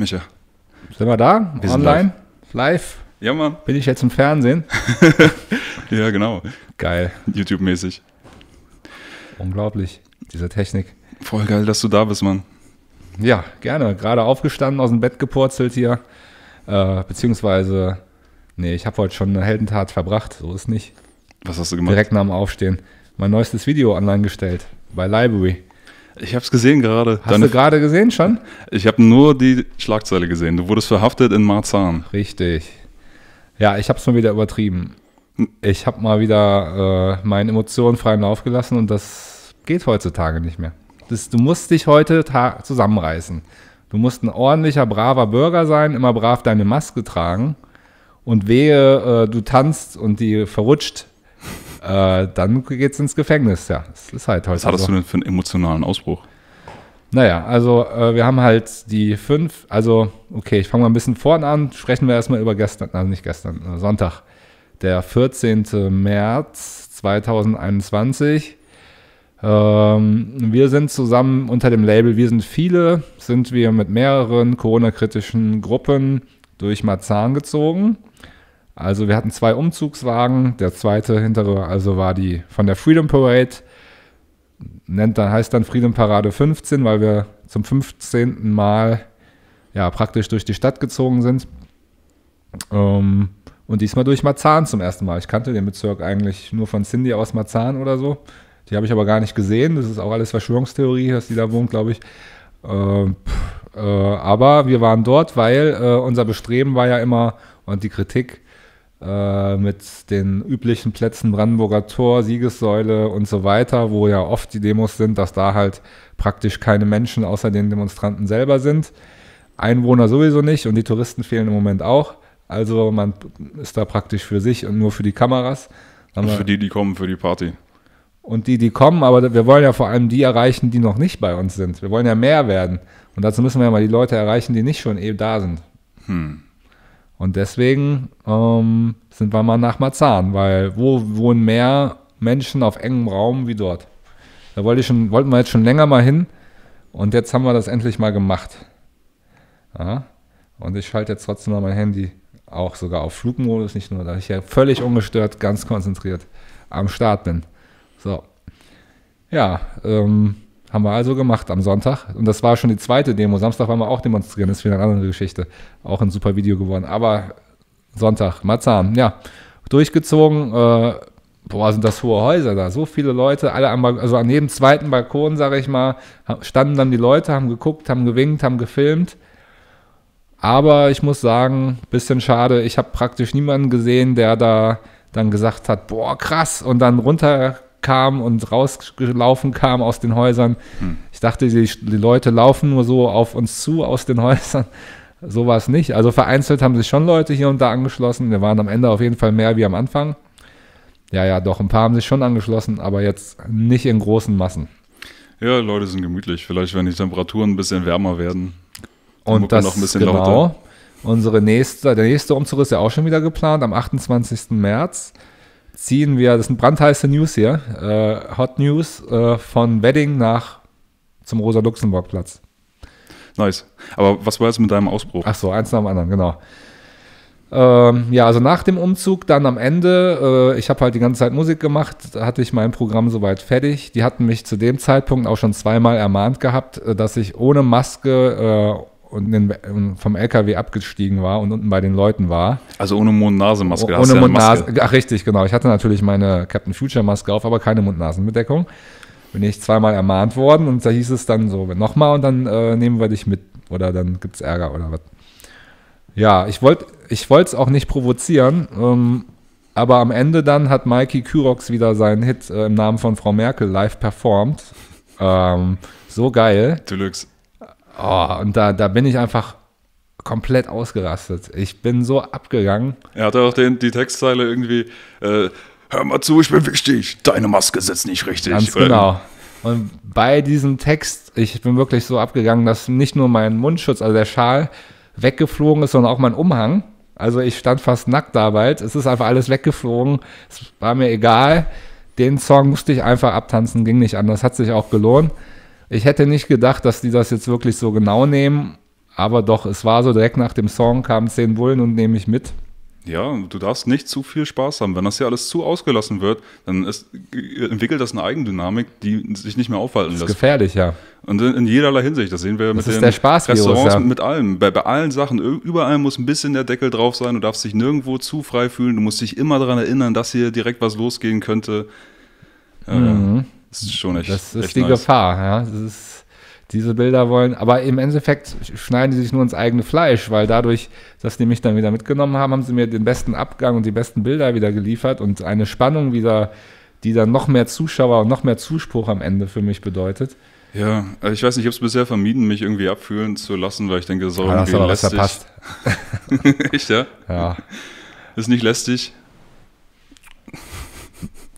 Micha. Sind wir da? Wir Online? Live? Ja, Mann. Bin ich jetzt im Fernsehen? Ja, genau. Geil. YouTube-mäßig. Unglaublich, diese Technik. Voll geil, dass du da bist, Mann. Ja, gerne. Gerade aufgestanden, aus dem Bett gepurzelt hier. Äh, beziehungsweise, nee, ich habe heute schon eine Heldentat verbracht. So ist nicht. Was hast du gemacht? Direkt nach dem Aufstehen. Mein neuestes Video online gestellt. Bei Library. Ich hab's gesehen gerade. Hast du gerade gesehen schon? Ich habe nur die Schlagzeile gesehen. Du wurdest verhaftet in Marzahn. Richtig. Ja, ich habe es mal wieder übertrieben. Ich habe mal wieder äh, meinen Emotionen freien Lauf gelassen und das geht heutzutage nicht mehr. Das, du musst dich heute zusammenreißen. Du musst ein ordentlicher, braver Bürger sein, immer brav deine Maske tragen und wehe, äh, du tanzt und die verrutscht, äh, dann geht's ins Gefängnis. Ja, das ist halt heute Was hattest so. du denn für einen emotionalen Ausbruch? Naja, also äh, wir haben halt die fünf, also okay, ich fange mal ein bisschen vorne an, sprechen wir erstmal über gestern, also nicht gestern, äh, Sonntag, der 14. März 2021. Ähm, wir sind zusammen unter dem Label Wir sind viele, sind wir mit mehreren Corona-kritischen Gruppen durch Marzahn gezogen. Also wir hatten zwei Umzugswagen, der zweite hintere also war die von der Freedom Parade, nennt dann, heißt dann Freedom Parade 15, weil wir zum 15. Mal ja, praktisch durch die Stadt gezogen sind. Ähm, und diesmal durch Marzahn zum ersten Mal. Ich kannte den Bezirk eigentlich nur von Cindy aus Marzahn oder so. Die habe ich aber gar nicht gesehen. Das ist auch alles Verschwörungstheorie, dass die da wohnt, glaube ich. Ähm, pff, äh, aber wir waren dort, weil äh, unser Bestreben war ja immer und die Kritik äh, mit den üblichen Plätzen Brandenburger Tor, Siegessäule und so weiter, wo ja oft die Demos sind, dass da halt praktisch keine Menschen außer den Demonstranten selber sind. Einwohner sowieso nicht und die Touristen fehlen im Moment auch. Also man ist da praktisch für sich und nur für die Kameras. Wir- Für die, die kommen für die Party. und die, die kommen, aber wir wollen ja vor allem die erreichen, die noch nicht bei uns sind. Wir wollen ja mehr werden. Und dazu müssen wir ja mal die Leute erreichen, die nicht schon eh da sind. Hm. Und deswegen ähm, sind wir mal nach Marzahn, weil wo wohnen mehr Menschen auf engem Raum wie dort? Da wollte ich schon, wollten wir jetzt schon länger mal hin und jetzt haben wir das endlich mal gemacht. Ja? Und ich schalte jetzt trotzdem mal mein Handy auch sogar auf Flugmodus, nicht nur, dass ich ja völlig ungestört, ganz konzentriert am Start bin. So. Ja, ähm, haben wir also gemacht am Sonntag. Und das war schon die zweite Demo. Samstag waren wir auch demonstrieren, das ist wieder eine andere Geschichte. Auch ein super Video geworden. Aber Sonntag, Marzahn, ja. Durchgezogen, äh, boah, sind das hohe Häuser da. So viele Leute, alle am, also an jedem zweiten Balkon, sage ich mal, standen dann die Leute, haben geguckt, haben gewinkt, haben gefilmt. Aber ich muss sagen, bisschen schade, ich habe praktisch niemanden gesehen, der da dann gesagt hat, boah, krass, und dann runterkam und rausgelaufen kam aus den Häusern. Ich dachte, die, die Leute laufen nur so auf uns zu aus den Häusern. So war es nicht. Also vereinzelt haben sich schon Leute hier und da angeschlossen. Wir waren am Ende auf jeden Fall mehr wie am Anfang. Ja, ja, doch, ein paar haben sich schon angeschlossen, aber jetzt nicht in großen Massen. Ja, Leute sind gemütlich. Vielleicht, wenn die Temperaturen ein bisschen wärmer werden. Und das noch ein bisschen genau. lauter. Unsere nächste, der nächste Umzug ist ja auch schon wieder geplant. Am 28. März ziehen wir, das sind brandheiße News hier, äh, Hot News äh, von Wedding nach zum Rosa-Luxemburg-Platz. Nice. Aber was war jetzt mit deinem Ausbruch? Ach so, eins nach dem anderen, genau. Ähm, ja, also nach dem Umzug dann am Ende, äh, ich habe halt die ganze Zeit Musik gemacht, da hatte ich mein Programm soweit fertig. Die hatten mich zu dem Zeitpunkt auch schon zweimal ermahnt gehabt, äh, dass ich ohne Maske äh, und den, vom LKW abgestiegen war und unten bei den Leuten war. Also ohne Mund-Nase-Maske. Hast ohne ja eine Mund-Nase. Maske. Ach, richtig, genau. Ich hatte natürlich meine Captain Future-Maske auf, aber keine Mund-Nasen-Bedeckung. Bin ich zweimal ermahnt worden und da hieß es dann so, nochmal und dann äh, nehmen wir dich mit oder dann gibt es Ärger oder was. Ja, ich wollte ich es auch nicht provozieren, ähm, aber am Ende dann hat Mikey Kyrox wieder seinen Hit äh, im Namen von Frau Merkel live performt. Ähm, so geil. Deluxe. Oh, und da, da bin ich einfach komplett ausgerastet. Ich bin so abgegangen. Er hatte auch den, die Textzeile irgendwie, äh, hör mal zu, ich bin wichtig, deine Maske sitzt nicht richtig. Ganz genau. Und bei diesem Text, ich bin wirklich so abgegangen, dass nicht nur mein Mundschutz, also der Schal, weggeflogen ist, sondern auch mein Umhang. Also ich stand fast nackt da bald. Es ist einfach alles weggeflogen. Es war mir egal. Den Song musste ich einfach abtanzen, ging nicht anders. Hat sich auch gelohnt. Ich hätte nicht gedacht, dass die das jetzt wirklich so genau nehmen. Aber doch, es war so, direkt nach dem Song kamen zehn Bullen und nehme mich mit. Ja, du darfst nicht zu viel Spaß haben. Wenn das hier alles zu ausgelassen wird, dann ist, entwickelt das eine Eigendynamik, die sich nicht mehr aufhalten Das ist lässt. gefährlich, ja. Und in, in jederlei Hinsicht, das sehen wir mit ist den der Spaßvirus, Restaurants, ja. mit, mit allem. Bei, bei allen Sachen, überall muss ein bisschen der Deckel drauf sein. Du darfst dich nirgendwo zu frei fühlen. Du musst dich immer daran erinnern, dass hier direkt was losgehen könnte. Ja, Das ist schon echt. Das ist echt die nice. Gefahr, ja. Das ist, diese Bilder wollen, aber im Endeffekt schneiden die sich nur ins eigene Fleisch, weil dadurch, dass die mich dann wieder mitgenommen haben, haben sie mir den besten Abgang und die besten Bilder wieder geliefert und eine Spannung wieder, die dann noch mehr Zuschauer und noch mehr Zuspruch am Ende für mich bedeutet. Ja, also ich weiß nicht, ich habe es bisher vermieden, mich irgendwie abfühlen zu lassen, weil ich denke, das ist auch hast irgendwie aber was lästig. verpasst. echt, ja? Ja. Ist nicht lästig.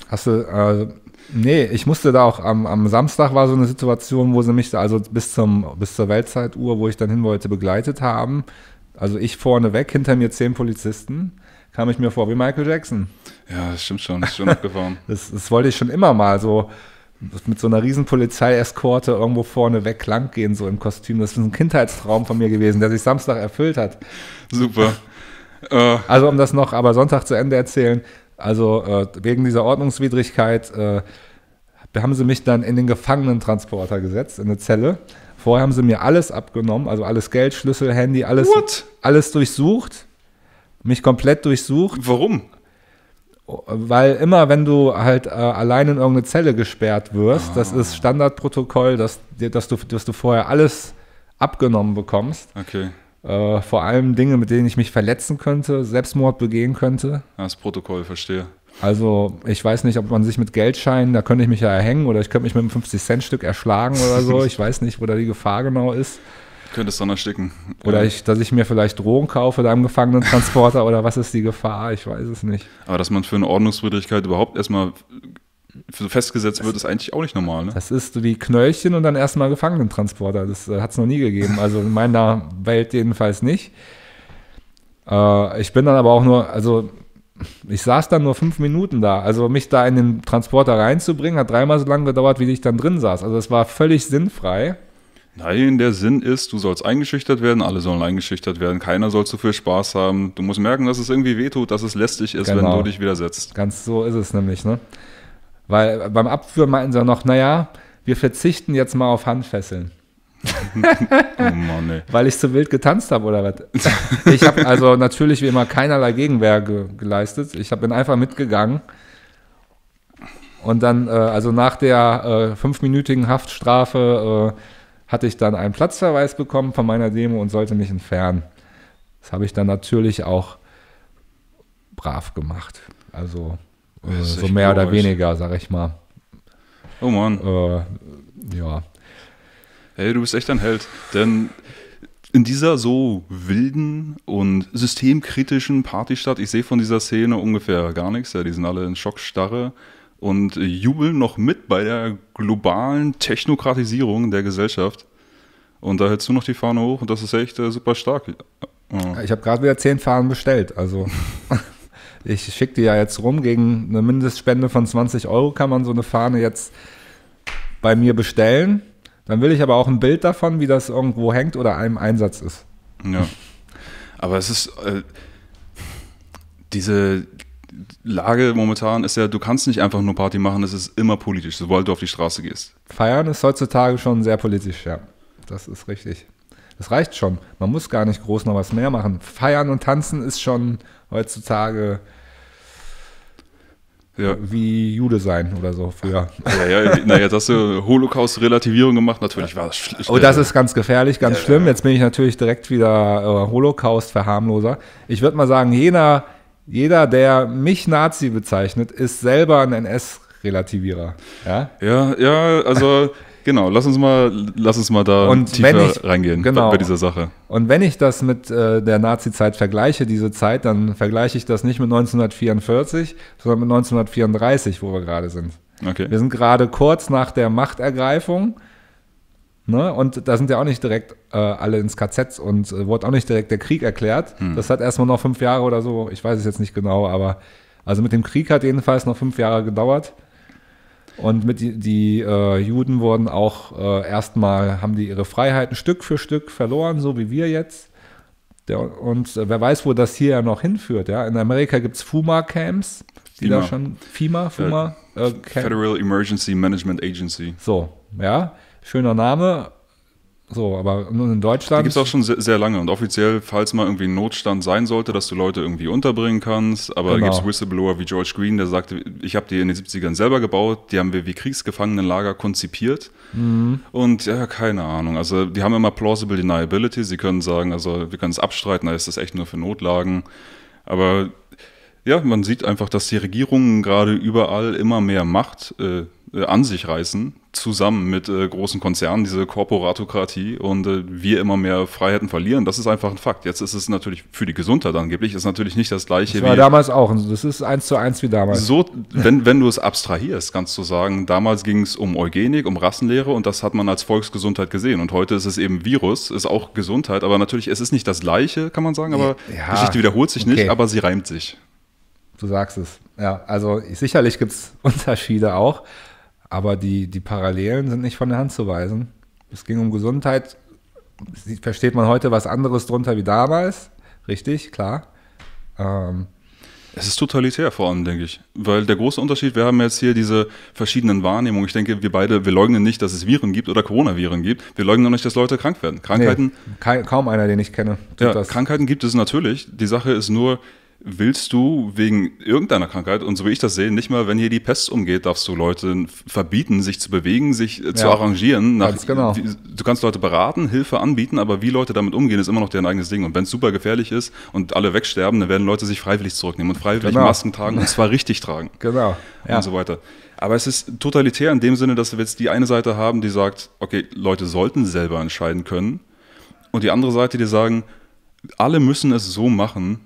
Hast du, äh, nee, ich musste da auch am, am Samstag war so eine Situation, wo sie mich da also bis zum, bis zur Weltzeituhr, wo ich dann hin wollte, begleitet haben. Also ich vorne weg, hinter mir zehn Polizisten, kam ich mir vor wie Michael Jackson. Ja, das stimmt schon, das ist schon abgefahren. Das, das wollte ich schon immer mal so mit so einer riesen Polizeieskorte irgendwo vorne weg lang gehen, so im Kostüm. Das ist ein Kindheitstraum von mir gewesen, der sich Samstag erfüllt hat. Super. Äh, Also um das noch aber Sonntag zu Ende erzählen, also äh, wegen dieser Ordnungswidrigkeit äh, haben sie mich dann in den Gefangenentransporter gesetzt, in eine Zelle. Vorher haben sie mir alles abgenommen, also alles Geld, Schlüssel, Handy, alles, What? alles durchsucht, mich komplett durchsucht, warum? weil immer wenn du halt äh, allein in irgendeine Zelle gesperrt wirst, das Ah. ist Standardprotokoll, dass, dass, du, dass du vorher alles abgenommen bekommst. Okay, Äh, vor allem Dinge, mit denen ich mich verletzen könnte, Selbstmord begehen könnte. das Protokoll, verstehe. Also ich weiß nicht, ob man sich mit Geldscheinen, da könnte ich mich ja erhängen oder ich könnte mich mit einem 50-Cent-Stück erschlagen oder so. Ich weiß nicht, wo da die Gefahr genau ist. Könntest dann ersticken. Oder ich, dass ich mir vielleicht Drogen kaufe da im Gefangenentransporter oder was ist die Gefahr? Ich weiß es nicht. Aber dass man für eine Ordnungswidrigkeit überhaupt erstmal f- festgesetzt wird, ist eigentlich auch nicht normal, ne? Das ist so wie Knöllchen und dann erstmal Gefangenentransporter. Das äh, hat es noch nie gegeben. Also in meiner Welt jedenfalls nicht. Äh, ich bin dann aber auch nur, also ich saß dann nur fünf Minuten da. Also mich da in den Transporter reinzubringen, hat dreimal so lange gedauert, wie ich dann drin saß. Also es war völlig sinnfrei. Nein, der Sinn ist, du sollst eingeschüchtert werden, alle sollen eingeschüchtert werden, keiner soll zu viel Spaß haben. Du musst merken, dass es irgendwie wehtut, dass es lästig ist, wenn Genau. du dich widersetzt. Ganz so ist es nämlich, ne? Weil beim Abführen meinten sie noch, naja, wir verzichten jetzt mal auf Handfesseln. Oh Mann, ey. Weil ich zu wild getanzt habe oder was? Ich habe also natürlich wie immer keinerlei Gegenwehr ge geleistet. Ich hab, bin einfach mitgegangen. Und dann, äh, also nach der äh, fünfminütigen Haftstrafe, äh, hatte ich dann einen Platzverweis bekommen von meiner Demo und sollte mich entfernen. Das habe ich dann natürlich auch brav gemacht. Also äh, so mehr oder glorreich. weniger, sag ich mal. Oh Mann. Äh, ja. Hey, du bist echt ein Held. Denn in dieser so wilden und systemkritischen Partystadt, ich sehe von dieser Szene ungefähr gar nichts. Ja, die sind alle in Schockstarre und jubeln noch mit bei der globalen Technokratisierung der Gesellschaft. Und da hältst du noch die Fahne hoch und das ist echt äh, super stark. Ja. Ich habe gerade wieder zehn Fahnen bestellt. Also ich schicke die ja jetzt rum. Gegen eine Mindestspende von 20 Euro kann man so eine Fahne jetzt bei mir bestellen. Dann will ich aber auch ein Bild davon, wie das irgendwo hängt oder einem Einsatz ist. Ja. Aber es ist äh, diese Lage momentan ist ja, du kannst nicht einfach nur Party machen, es ist immer politisch, sobald du auf die Straße gehst. Feiern ist heutzutage schon sehr politisch, ja. Das ist richtig. Das reicht schon. Man muss gar nicht groß noch was mehr machen. Feiern und tanzen ist schon heutzutage Ja. wie Jude sein oder so früher. Ja, ja, na, jetzt hast du Holocaust-Relativierung gemacht, natürlich war das schlimm. Oh, das ist ganz gefährlich, ganz schlimm. Jetzt bin ich natürlich direkt wieder äh, Holocaust-Verharmloser. Ich würde mal sagen, jeder, jeder, der mich Nazi bezeichnet, ist selber ein NS-Relativierer. Ja? Ja, ja, also genau, lass uns mal, lass uns mal da Und tiefer ich- reingehen genau. bei, dieser Sache. Und wenn ich das mit äh, der Nazi-Zeit vergleiche, diese Zeit, dann vergleiche ich das nicht mit 1944, sondern mit 1934, wo wir gerade sind. Okay. Wir sind gerade kurz nach der Machtergreifung. Ne? Und da sind ja auch nicht direkt äh, alle ins KZ und äh, wurde auch nicht direkt der Krieg erklärt. Das hat erstmal noch fünf Jahre oder so, ich weiß es jetzt nicht genau, aber also mit dem Krieg hat jedenfalls noch fünf Jahre gedauert. Und mit die, die äh, Juden wurden auch äh, erstmal, haben die ihre Freiheiten Stück für Stück verloren, so wie wir jetzt. Der, und äh, wer weiß, wo das hier ja noch hinführt. Ja? In Amerika gibt es FUMA-Camps, die FEMA. da schon, FIMA, FUMA, äh, Federal Emergency Management Agency. so, ja, schöner Name. So, aber nur in Die Deutschland. gibt es auch schon sehr, sehr lange und offiziell, falls mal irgendwie ein Notstand sein sollte, dass du Leute irgendwie unterbringen kannst. Aber da Genau. gibt es Whistleblower wie George Green, der sagte, ich habe die in den 70ern selber gebaut, die haben wir wie Kriegsgefangenenlager konzipiert. Mhm. Und ja, keine Ahnung. Also die haben immer plausible deniability. Sie können sagen, also wir können es abstreiten, da ist das echt nur für Notlagen. Aber ja, man sieht einfach, dass die Regierungen gerade überall immer mehr Macht äh, an sich reißen, zusammen mit äh, großen Konzernen, diese Korporatokratie und äh, wir immer mehr Freiheiten verlieren. Das ist einfach ein Fakt. Jetzt ist es natürlich für die Gesundheit angeblich, ist natürlich nicht das gleiche das war damals auch. Das ist eins zu eins wie damals. so, wenn, wenn du es abstrahierst, kannst du sagen, damals ging es um Eugenik, um Rassenlehre und das hat man als Volksgesundheit gesehen. Und heute ist es eben Virus, ist auch Gesundheit, aber natürlich, es ist nicht das Gleiche, kann man sagen, aber Ja, Geschichte wiederholt sich nicht, okay. aber sie reimt sich. Du sagst es. Ja, also sicherlich gibt es Unterschiede auch, aber die, die Parallelen sind nicht von der Hand zu weisen. Es ging um Gesundheit. Versteht man heute was anderes drunter wie damals? Richtig, klar. Ähm, Es ist totalitär vor allem, denke ich. Weil der große Unterschied, wir haben jetzt hier diese verschiedenen Wahrnehmungen. Ich denke, wir beide, wir leugnen nicht, dass es Viren gibt oder Coronaviren gibt. Wir leugnen auch nicht, dass Leute krank werden. Krankheiten, nee, kaum einer, den ich kenne, tut Ja, das. Krankheiten gibt es natürlich. Die Sache ist nur, willst du wegen irgendeiner Krankheit, und so wie ich das sehe, nicht mal, wenn hier die Pest umgeht, darfst du Leute verbieten, sich zu bewegen, sich äh, zu Ja, arrangieren. Nach, genau. du kannst Leute beraten, Hilfe anbieten, aber wie Leute damit umgehen, ist immer noch deren eigenes Ding. Und wenn es super gefährlich ist und alle wegsterben, dann werden Leute sich freiwillig zurücknehmen und freiwillig Genau. Masken tragen und zwar richtig tragen Genau. Ja. und so weiter. Aber es ist totalitär in dem Sinne, dass wir jetzt die eine Seite haben, die sagt, okay, Leute sollten selber entscheiden können. Und die andere Seite, die sagen, alle müssen es so machen.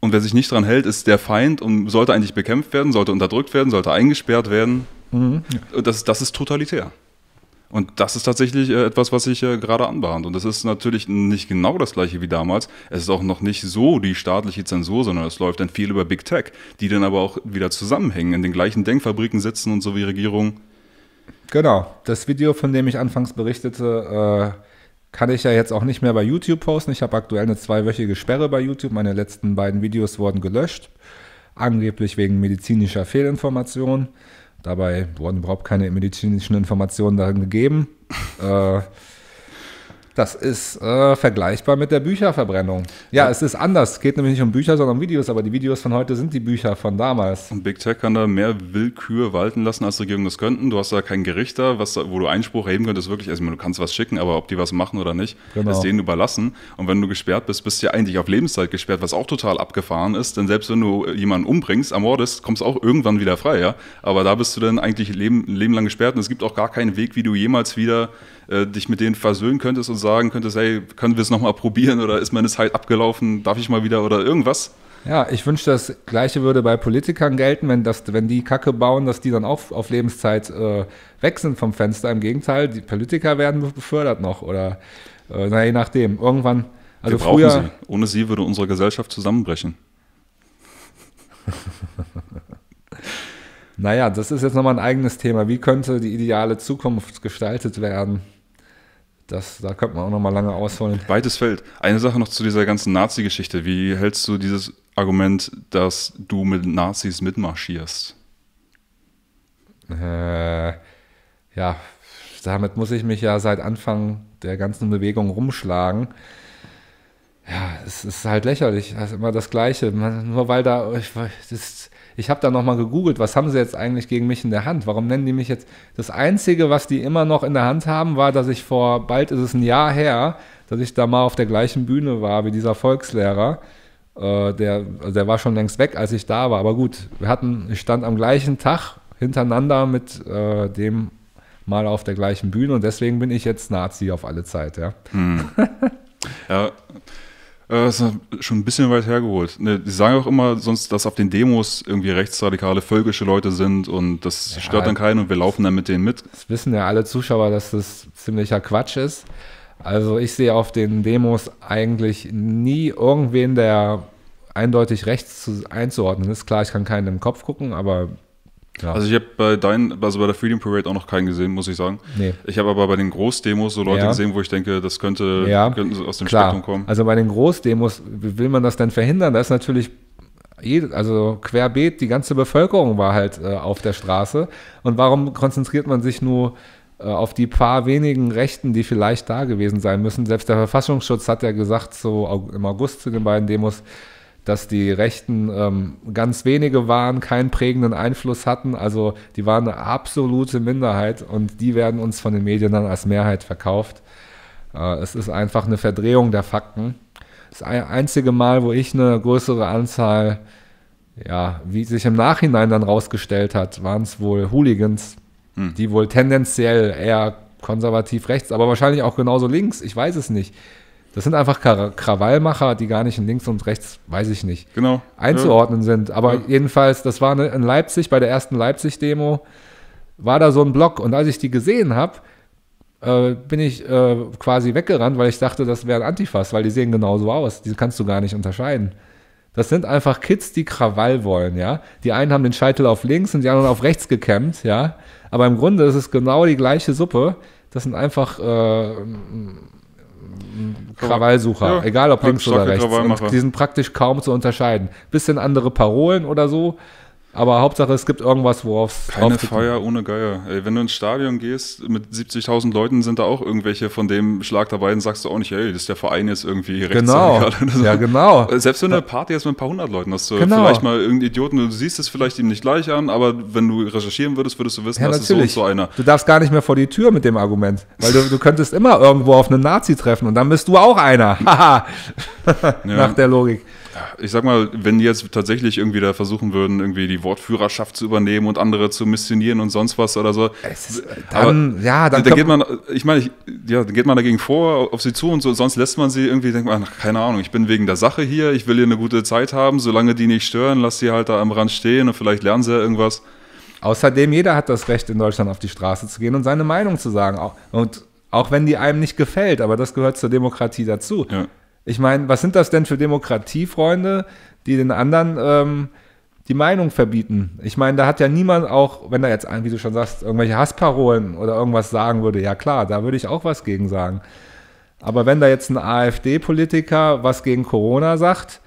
Und wer sich nicht dran hält, ist der Feind und sollte eigentlich bekämpft werden, sollte unterdrückt werden, sollte eingesperrt werden. Und das, das ist totalitär. Und das ist tatsächlich äh, etwas, was sich äh, gerade anbahnt. Und das ist natürlich nicht genau das gleiche wie damals. Es ist auch noch nicht so die staatliche Zensur, sondern es läuft dann viel über Big Tech, die dann aber auch wieder zusammenhängen, in den gleichen Denkfabriken sitzen und so wie Regierung. Genau. Das Video, von dem ich anfangs berichtete, äh, kann ich ja jetzt auch nicht mehr bei YouTube posten. Ich habe aktuell eine zweiwöchige Sperre bei YouTube. Meine letzten beiden Videos wurden gelöscht. Angeblich wegen medizinischer Fehlinformation. Dabei wurden überhaupt keine medizinischen Informationen darin gegeben. äh, das ist äh, vergleichbar mit der Bücherverbrennung. Ja, es ist anders. Es geht nämlich nicht um Bücher, sondern um Videos. Aber die Videos von heute sind die Bücher von damals. Und Big Tech kann da mehr Willkür walten lassen, als Regierungen das könnten. Du hast da kein Gericht da, was, wo du Einspruch erheben könntest, wirklich. Also, du kannst was schicken, aber ob die was machen oder nicht, Genau. ist denen überlassen. Und wenn du gesperrt bist, bist du ja eigentlich auf Lebenszeit gesperrt, was auch total abgefahren ist. Denn selbst wenn du jemanden umbringst, ermordest, kommst du auch irgendwann wieder frei, ja. Aber da bist du dann eigentlich leben, Leben lang gesperrt und es gibt auch gar keinen Weg, wie du jemals wieder äh, dich mit denen versöhnen könntest und sagen könntest, hey, können wir es nochmal probieren oder ist meine Zeit abgelaufen, darf ich mal wieder oder irgendwas. Ja, ich wünschte, das Gleiche würde bei Politikern gelten, wenn, das, wenn die Kacke bauen, dass die dann auch auf Lebenszeit äh, weg sind vom Fenster. Im Gegenteil, die Politiker werden befördert noch oder äh, na, je nachdem. Irgendwann, also wir brauchen früher, sie. Ohne sie würde unsere Gesellschaft zusammenbrechen. naja, das ist jetzt nochmal ein eigenes Thema. Wie könnte die ideale Zukunft gestaltet werden? Das, da könnte man auch nochmal lange ausholen. Weites Feld. Eine Sache noch zu dieser ganzen Nazi-Geschichte. Wie hältst du dieses Argument, dass du mit Nazis mitmarschierst? Äh, ja, damit muss ich mich ja seit Anfang der ganzen Bewegung rumschlagen. Ja, es ist halt lächerlich. Das ist immer das Gleiche. Man, nur weil da, ich, das, ich habe da nochmal gegoogelt, was haben sie jetzt eigentlich gegen mich in der Hand? Warum nennen die mich jetzt? Das Einzige, was die immer noch in der Hand haben, war, dass ich vor, bald ist es ein Jahr her, dass ich da mal auf der gleichen Bühne war wie dieser Volkslehrer. Äh, der, also der war schon längst weg, als ich da war. Aber gut, wir hatten, ich stand am gleichen Tag hintereinander mit äh, dem mal auf der gleichen Bühne und deswegen bin ich jetzt Nazi auf alle Zeit, ja. Ja, äh, das ist schon ein bisschen weit hergeholt. Ne, Die sagen auch immer sonst, dass auf den Demos irgendwie rechtsradikale, völkische Leute sind und das Ja. stört dann keinen und wir laufen dann mit denen mit. Das wissen ja alle Zuschauer, dass das ziemlicher Quatsch ist. Also ich sehe auf den Demos eigentlich nie irgendwen, der eindeutig rechts zu, einzuordnen ist. Klar, ich kann keinen im Kopf gucken, aber Ja. Also ich habe bei deinen, also bei der Freedom Parade auch noch keinen gesehen, muss ich sagen. Nee. Ich habe aber bei den Großdemos so Leute Ja. gesehen, wo ich denke, das könnte Ja, könnten aus dem Klar, Spektrum kommen. also bei den Großdemos, wie will man das denn verhindern? Da ist natürlich, also querbeet, die ganze Bevölkerung war halt äh, auf der Straße. Und warum konzentriert man sich nur äh, auf die paar wenigen Rechten, die vielleicht da gewesen sein müssen? Selbst der Verfassungsschutz hat ja gesagt, so im August zu den beiden Demos, dass die Rechten ähm, ganz wenige waren, keinen prägenden Einfluss hatten. Also die waren eine absolute Minderheit und die werden uns von den Medien dann als Mehrheit verkauft. Äh, es ist einfach eine Verdrehung der Fakten. Das ein- einzige Mal, wo ich eine größere Anzahl, ja, wie sich im Nachhinein dann rausgestellt hat, waren es wohl Hooligans, Hm. die wohl tendenziell eher konservativ rechts, aber wahrscheinlich auch genauso links, ich weiß es nicht. Das sind einfach Kra- Krawallmacher, die gar nicht in links und rechts, weiß ich nicht, Genau. einzuordnen sind. Aber Ja. jedenfalls, das war eine, in Leipzig, bei der ersten Leipzig-Demo, war da so ein Block. Und als ich die gesehen habe, äh, bin ich äh, quasi weggerannt, weil ich dachte, das wären Antifas, weil die sehen genauso aus. Die kannst du gar nicht unterscheiden. Das sind einfach Kids, die Krawall wollen, ja. Die einen haben den Scheitel auf links und die anderen auf rechts gekämmt, ja. Aber im Grunde ist es genau die gleiche Suppe. Das sind einfach äh, Krawallsucher, Ja, egal ob links oder rechts. Die sind praktisch kaum zu unterscheiden. Bisschen andere Parolen oder so, aber Hauptsache es gibt irgendwas, worauf es Keine Feier ohne Geier. Ey, wenn du ins Stadion gehst, mit 70.000 Leuten sind da auch irgendwelche von dem Schlag dabei, dann sagst du auch nicht, ey, das ist der Verein jetzt irgendwie Genau, ja genau. Selbst wenn du eine Party hast mit ein paar hundert Leuten, hast du Genau. vielleicht mal irgendeinen Idioten, du siehst es vielleicht ihm nicht gleich an, aber wenn du recherchieren würdest, würdest du wissen, Ja, das ist so und natürlich. so einer. Du darfst gar nicht mehr vor die Tür mit dem Argument, weil du, du könntest immer irgendwo auf einen Nazi treffen und dann bist du auch einer. Haha. Nach der Logik. Ich sag mal, wenn die jetzt tatsächlich irgendwie da versuchen würden, irgendwie die Wortführerschaft zu übernehmen und andere zu missionieren und sonst was oder so, Dann, ja, dann da geht man, ich meine, ich, ja, dann geht man dagegen vor, auf sie zu und so, sonst lässt man sie irgendwie, denkt man, ach, keine Ahnung, ich bin wegen der Sache hier, ich will hier eine gute Zeit haben, solange die nicht stören, lass sie halt da am Rand stehen und vielleicht lernen sie ja irgendwas. Außerdem, jeder hat das Recht, in Deutschland auf die Straße zu gehen und seine Meinung zu sagen. Auch- Und auch wenn die einem nicht gefällt, aber das gehört zur Demokratie dazu. Ja. Ich meine, was sind das denn für Demokratiefreunde, die den anderen ähm, die Meinung verbieten? Ich meine, da hat ja niemand auch, wenn da jetzt, wie du schon sagst, irgendwelche Hassparolen oder irgendwas sagen würde, ja klar, da würde ich auch was gegen sagen. Aber wenn da jetzt ein AfD-Politiker was gegen Corona sagt,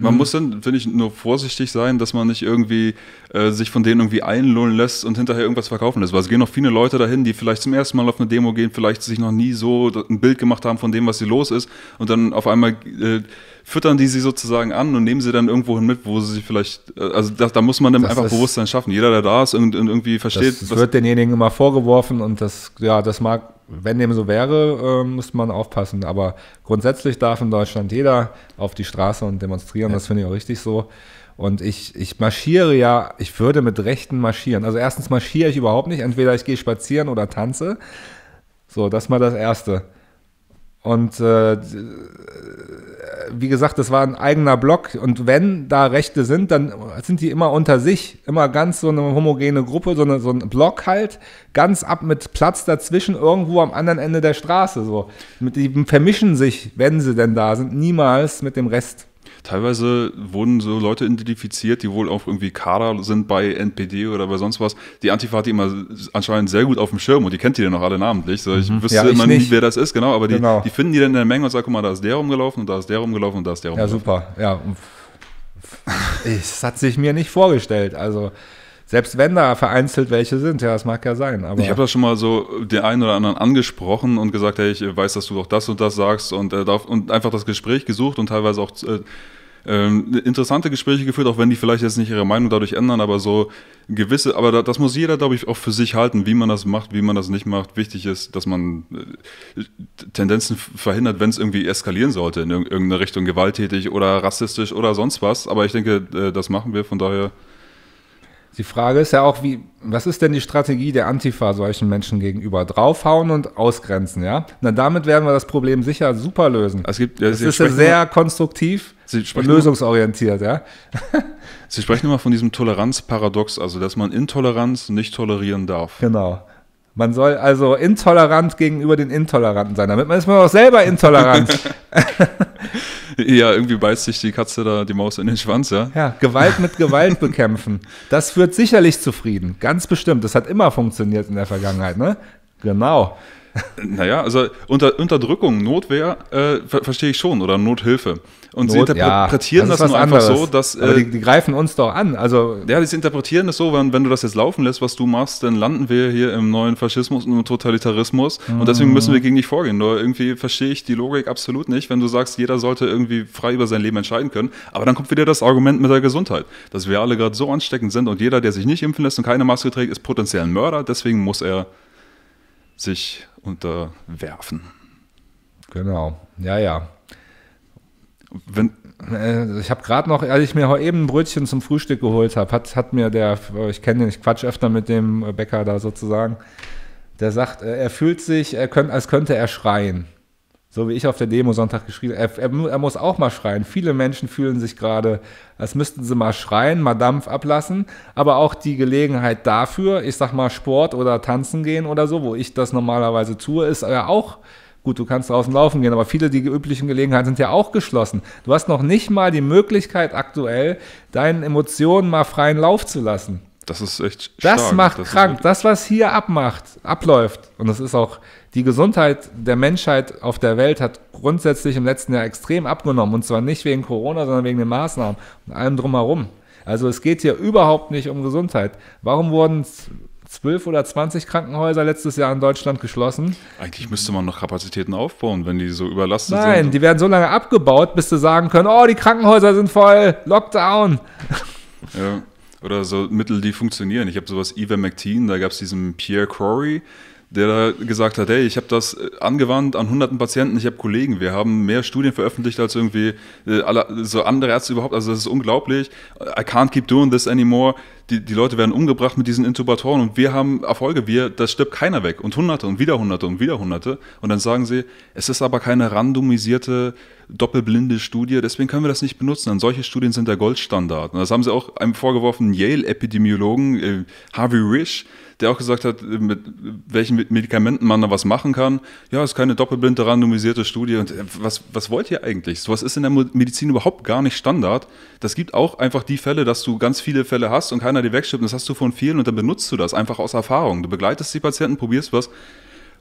Man muss dann, finde ich, nur vorsichtig sein, dass man nicht irgendwie äh, sich von denen irgendwie einlullen lässt und hinterher irgendwas verkaufen lässt. Weil es gehen noch viele Leute dahin, die vielleicht zum ersten Mal auf eine Demo gehen, vielleicht sich noch nie so ein Bild gemacht haben von dem, was hier los ist. Und dann auf einmal äh, füttern die sie sozusagen an und nehmen sie dann irgendwo hin mit, wo sie sich vielleicht, äh, also da, da muss man dann einfach ist- Bewusstsein schaffen. Jeder, der da ist und, und irgendwie versteht, das, wird denjenigen immer vorgeworfen und das, ja, das mag, wenn dem so wäre, äh, muss man aufpassen. Aber grundsätzlich darf in Deutschland jeder auf die Straße und demonstrieren. Das finde ich auch richtig so. Und ich, ich marschiere ja, ich würde mit Rechten marschieren. Also erstens marschiere ich überhaupt nicht. Entweder ich gehe spazieren oder tanze. So, das mal das Erste. Und äh, wie gesagt, das war ein eigener Block. Und wenn da Rechte sind, dann sind die immer unter sich, immer ganz so eine homogene Gruppe, so, eine, so ein Block halt, ganz ab mit Platz dazwischen irgendwo am anderen Ende der Straße. So. Die vermischen sich, wenn sie denn da sind, niemals mit dem Rest. Teilweise wurden so Leute identifiziert, die wohl auch irgendwie Kader sind bei NPD oder bei sonst was. Die Antifa hat die immer anscheinend sehr gut auf dem Schirm und die kennt die dann noch alle namentlich. So, ich wüsste Ja, ich immer nie, nicht. wer das ist, genau, aber die, Genau. die finden die dann in der Menge und sagen, guck mal, da ist der rumgelaufen und da ist der rumgelaufen und da ist der Ja, rumgelaufen. super. Ja. Das hat sich mir nicht vorgestellt. Also, selbst wenn da vereinzelt welche sind, ja, das mag ja sein. Aber Ich habe das schon mal so den einen oder anderen angesprochen und gesagt, hey, ich weiß, dass du doch das und das sagst und, äh, und einfach das Gespräch gesucht und teilweise auch äh, ähm, interessante Gespräche geführt, auch wenn die vielleicht jetzt nicht ihre Meinung dadurch ändern, aber so gewisse, aber da, das muss jeder, glaube ich, auch für sich halten, wie man das macht, wie man das nicht macht. Wichtig ist, dass man äh, Tendenzen verhindert, wenn es irgendwie eskalieren sollte in irg- irgendeine Richtung, gewalttätig oder rassistisch oder sonst was. Aber ich denke, äh, das machen wir, von daher. Die Frage ist ja auch, wie, was ist denn die Strategie der Antifa solchen Menschen gegenüber? Draufhauen und ausgrenzen, ja? Na, damit werden wir das Problem sicher super lösen. Es gibt, ja, Das ist ja sehr konstruktiv Sie sprechen lösungsorientiert, ja? Sie sprechen immer von diesem Toleranzparadox, also dass man Intoleranz nicht tolerieren darf. Genau. Man soll also intolerant gegenüber den Intoleranten sein. Damit ist man auch selber intolerant. Ja, irgendwie beißt sich die Katze da die Maus in den Schwanz, ja? Ja, Gewalt mit Gewalt bekämpfen. Das führt sicherlich zu Frieden. Ganz bestimmt. Das hat immer funktioniert in der Vergangenheit, ne? Genau. Naja, also unter, Unterdrückung, Notwehr, äh, ver verstehe ich schon, oder Nothilfe. Und Not, sie interpretieren ja, das, das nur einfach so, dass. Äh, die, die, greifen uns doch an. Also ja, sie interpretieren das so, wenn, wenn du das jetzt laufen lässt, was du machst, dann landen wir hier im neuen Faschismus und im Totalitarismus. Mhm. Und deswegen müssen wir gegen dich vorgehen. Nur irgendwie verstehe ich die Logik absolut nicht, wenn du sagst, jeder sollte irgendwie frei über sein Leben entscheiden können. Aber dann kommt wieder das Argument mit der Gesundheit, dass wir alle gerade so ansteckend sind und jeder, der sich nicht impfen lässt und keine Maske trägt, ist potenziell ein Mörder. Deswegen muss er sich unterwerfen. Genau, ja, ja. Wenn, äh, ich habe gerade noch, als ich mir eben ein Brötchen zum Frühstück geholt habe, hat, hat mir der, ich kenne den, ich quatsch öfter mit dem Bäcker da sozusagen, der sagt, äh, er fühlt sich, er könnt, als könnte er schreien. So wie ich auf der Demo Sonntag geschrieben habe. Er, er, muss auch mal schreien. Viele Menschen fühlen sich gerade, als müssten sie mal schreien, mal Dampf ablassen. Aber auch die Gelegenheit dafür, ich sag mal Sport oder tanzen gehen oder so, wo ich das normalerweise tue, ist ja auch Gut, du kannst draußen laufen gehen, aber viele die üblichen Gelegenheiten sind ja auch geschlossen. Du hast noch nicht mal die Möglichkeit aktuell, deinen Emotionen mal freien Lauf zu lassen. Das ist echt stark. Das macht das krank. Das, was hier abmacht, abläuft. Und das ist auch die Gesundheit der Menschheit auf der Welt hat grundsätzlich im letzten Jahr extrem abgenommen. Und zwar nicht wegen Corona, sondern wegen den Maßnahmen und allem drumherum. Also es geht hier überhaupt nicht um Gesundheit. Warum wurden zwölf oder 20 Krankenhäuser letztes Jahr in Deutschland geschlossen. Eigentlich müsste man noch Kapazitäten aufbauen, wenn die so überlastet Nein, sind. Nein, die werden so lange abgebaut, bis sie sagen können, oh, die Krankenhäuser sind voll, Lockdown. Ja, oder so Mittel, die funktionieren. Ich habe sowas Ivermectin, da gab es diesen Pierre Corey, der gesagt hat, hey, ich habe das äh, angewandt an hunderten Patienten, ich habe Kollegen, wir haben mehr Studien veröffentlicht als irgendwie äh, alle, so andere Ärzte überhaupt, also das ist unglaublich. I can't keep doing this anymore. Die, die Leute werden umgebracht mit diesen Intubatoren und wir haben Erfolge, wir, das stirbt keiner weg und hunderte und wieder hunderte und wieder hunderte und dann sagen sie, es ist aber keine randomisierte, doppelblinde Studie, deswegen können wir das nicht benutzen. Und solche Studien sind der Goldstandard. Und das haben sie auch einem vorgeworfen, Yale-Epidemiologen äh, Harvey Risch, der auch gesagt hat, mit welchen Medikamenten man da was machen kann. Ja, ist keine doppelblinde, randomisierte Studie. Und äh, was, was wollt ihr eigentlich? Sowas ist in der Medizin überhaupt gar nicht Standard. Das gibt auch einfach die Fälle, dass du ganz viele Fälle hast und keiner die wegschippt. Das hast du von vielen und dann benutzt du das einfach aus Erfahrung. Du begleitest die Patienten, probierst was.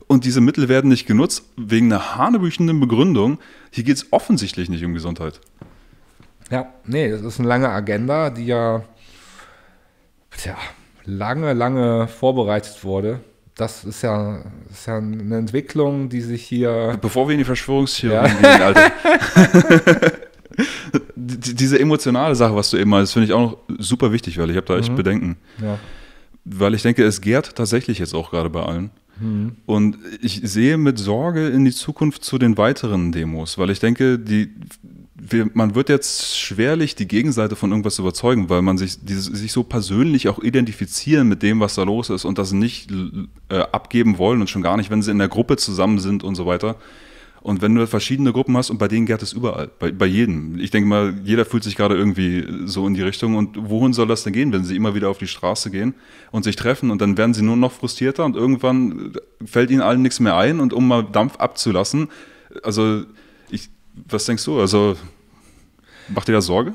Und diese Mittel werden nicht genutzt wegen einer hanebüchenden Begründung. Hier geht es offensichtlich nicht um Gesundheit. Ja, nee, das ist eine lange Agenda, die ja, tja, lange, lange vorbereitet wurde. Das ist ja, ist ja eine Entwicklung, die sich hier. Bevor wir in die Verschwörungstheorien ja. gehen, Alter. Diese emotionale Sache, was du eben meinst, finde ich auch noch super wichtig, weil ich habe da echt mhm. Bedenken. Ja. Weil ich denke, es gärt tatsächlich jetzt auch gerade bei allen. Mhm. Und ich sehe mit Sorge in die Zukunft zu den weiteren Demos, weil ich denke, die, wir, man wird jetzt schwerlich die Gegenseite von irgendwas überzeugen, weil man sich, dieses, sich so persönlich auch identifizieren mit dem, was da los ist und das nicht äh, abgeben wollen und schon gar nicht, wenn sie in der Gruppe zusammen sind und so weiter. Und wenn du verschiedene Gruppen hast und bei denen gärt es überall, bei, bei jedem. Ich denke mal, jeder fühlt sich gerade irgendwie so in die Richtung. Und wohin soll das denn gehen, wenn sie immer wieder auf die Straße gehen und sich treffen und dann werden sie nur noch frustrierter und irgendwann fällt ihnen allen nichts mehr ein und um mal Dampf abzulassen, also was denkst du? Also macht dir das Sorge?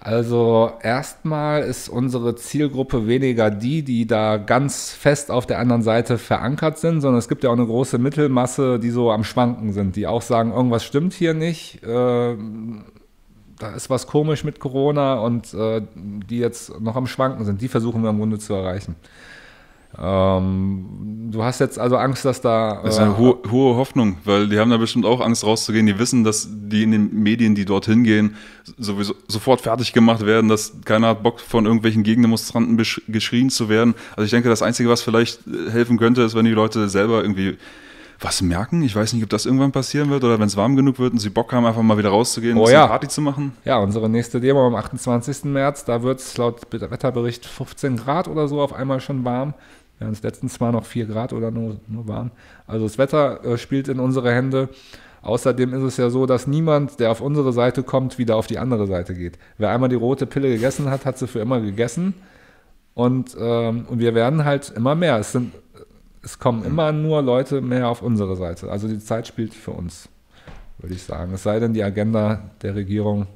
Also erstmal ist unsere Zielgruppe weniger die, die da ganz fest auf der anderen Seite verankert sind, sondern es gibt ja auch eine große Mittelmasse, die so am Schwanken sind, die auch sagen, irgendwas stimmt hier nicht, äh, da ist was komisch mit Corona und äh, die jetzt noch am Schwanken sind. Die versuchen wir im Grunde zu erreichen. Ähm, du hast jetzt also Angst, dass da. Das ist eine äh, hohe, hohe, Hoffnung, weil die haben da bestimmt auch Angst rauszugehen. Die wissen, dass die in den Medien, die dorthin gehen, sowieso sofort fertig gemacht werden, dass keiner hat Bock von irgendwelchen Gegendemonstranten geschrien zu werden. Also ich denke, das Einzige, was vielleicht äh, helfen könnte, ist, wenn die Leute selber irgendwie was merken. Ich weiß nicht, ob das irgendwann passieren wird oder wenn es warm genug wird und sie Bock haben, einfach mal wieder rauszugehen, oh, ja. Party zu machen. Ja, unsere nächste Demo am 28. März, da wird es laut Wetterbericht 15 Grad oder so auf einmal schon warm. Ja, es letztens zwar noch 4 Grad oder nur, nur warm. Also das Wetter äh, spielt in unsere Hände. Außerdem ist es ja so, dass niemand, der auf unsere Seite kommt, wieder auf die andere Seite geht. Wer einmal die rote Pille gegessen hat, hat sie für immer gegessen. Und, ähm, und wir werden halt immer mehr. Es, sind, es kommen immer nur Leute mehr auf unsere Seite. Also die Zeit spielt für uns. würde ich sagen. Es sei denn, die Agenda der Regierung.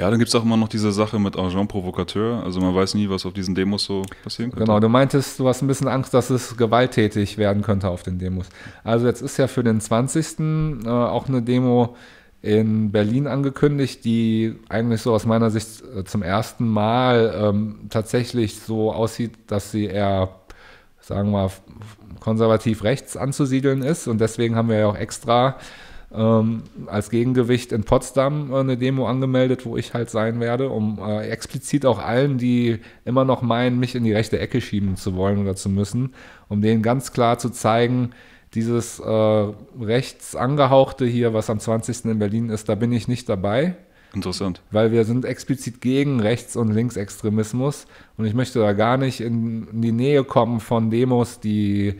Ja, dann gibt es auch immer noch diese Sache mit Agent Provocateur. Also man weiß nie, was auf diesen Demos so passieren könnte. Genau, du meintest, du hast ein bisschen Angst, dass es gewalttätig werden könnte auf den Demos. Also jetzt ist ja für den 20. Äh, auch eine Demo in Berlin angekündigt, die eigentlich so aus meiner Sicht äh, zum ersten Mal ähm, tatsächlich so aussieht, dass sie eher, sagen wir mal, konservativ rechts anzusiedeln ist. Und deswegen haben wir ja auch extra ähm, als Gegengewicht in Potsdam eine Demo angemeldet, wo ich halt sein werde, um äh, explizit auch allen, die immer noch meinen, mich in die rechte Ecke schieben zu wollen oder zu müssen, um denen ganz klar zu zeigen, dieses äh, rechts angehauchte hier, was am 20. in Berlin ist, da bin ich nicht dabei. Interessant. Weil wir sind explizit gegen Rechts- und Linksextremismus und ich möchte da gar nicht in, in die Nähe kommen von Demos, die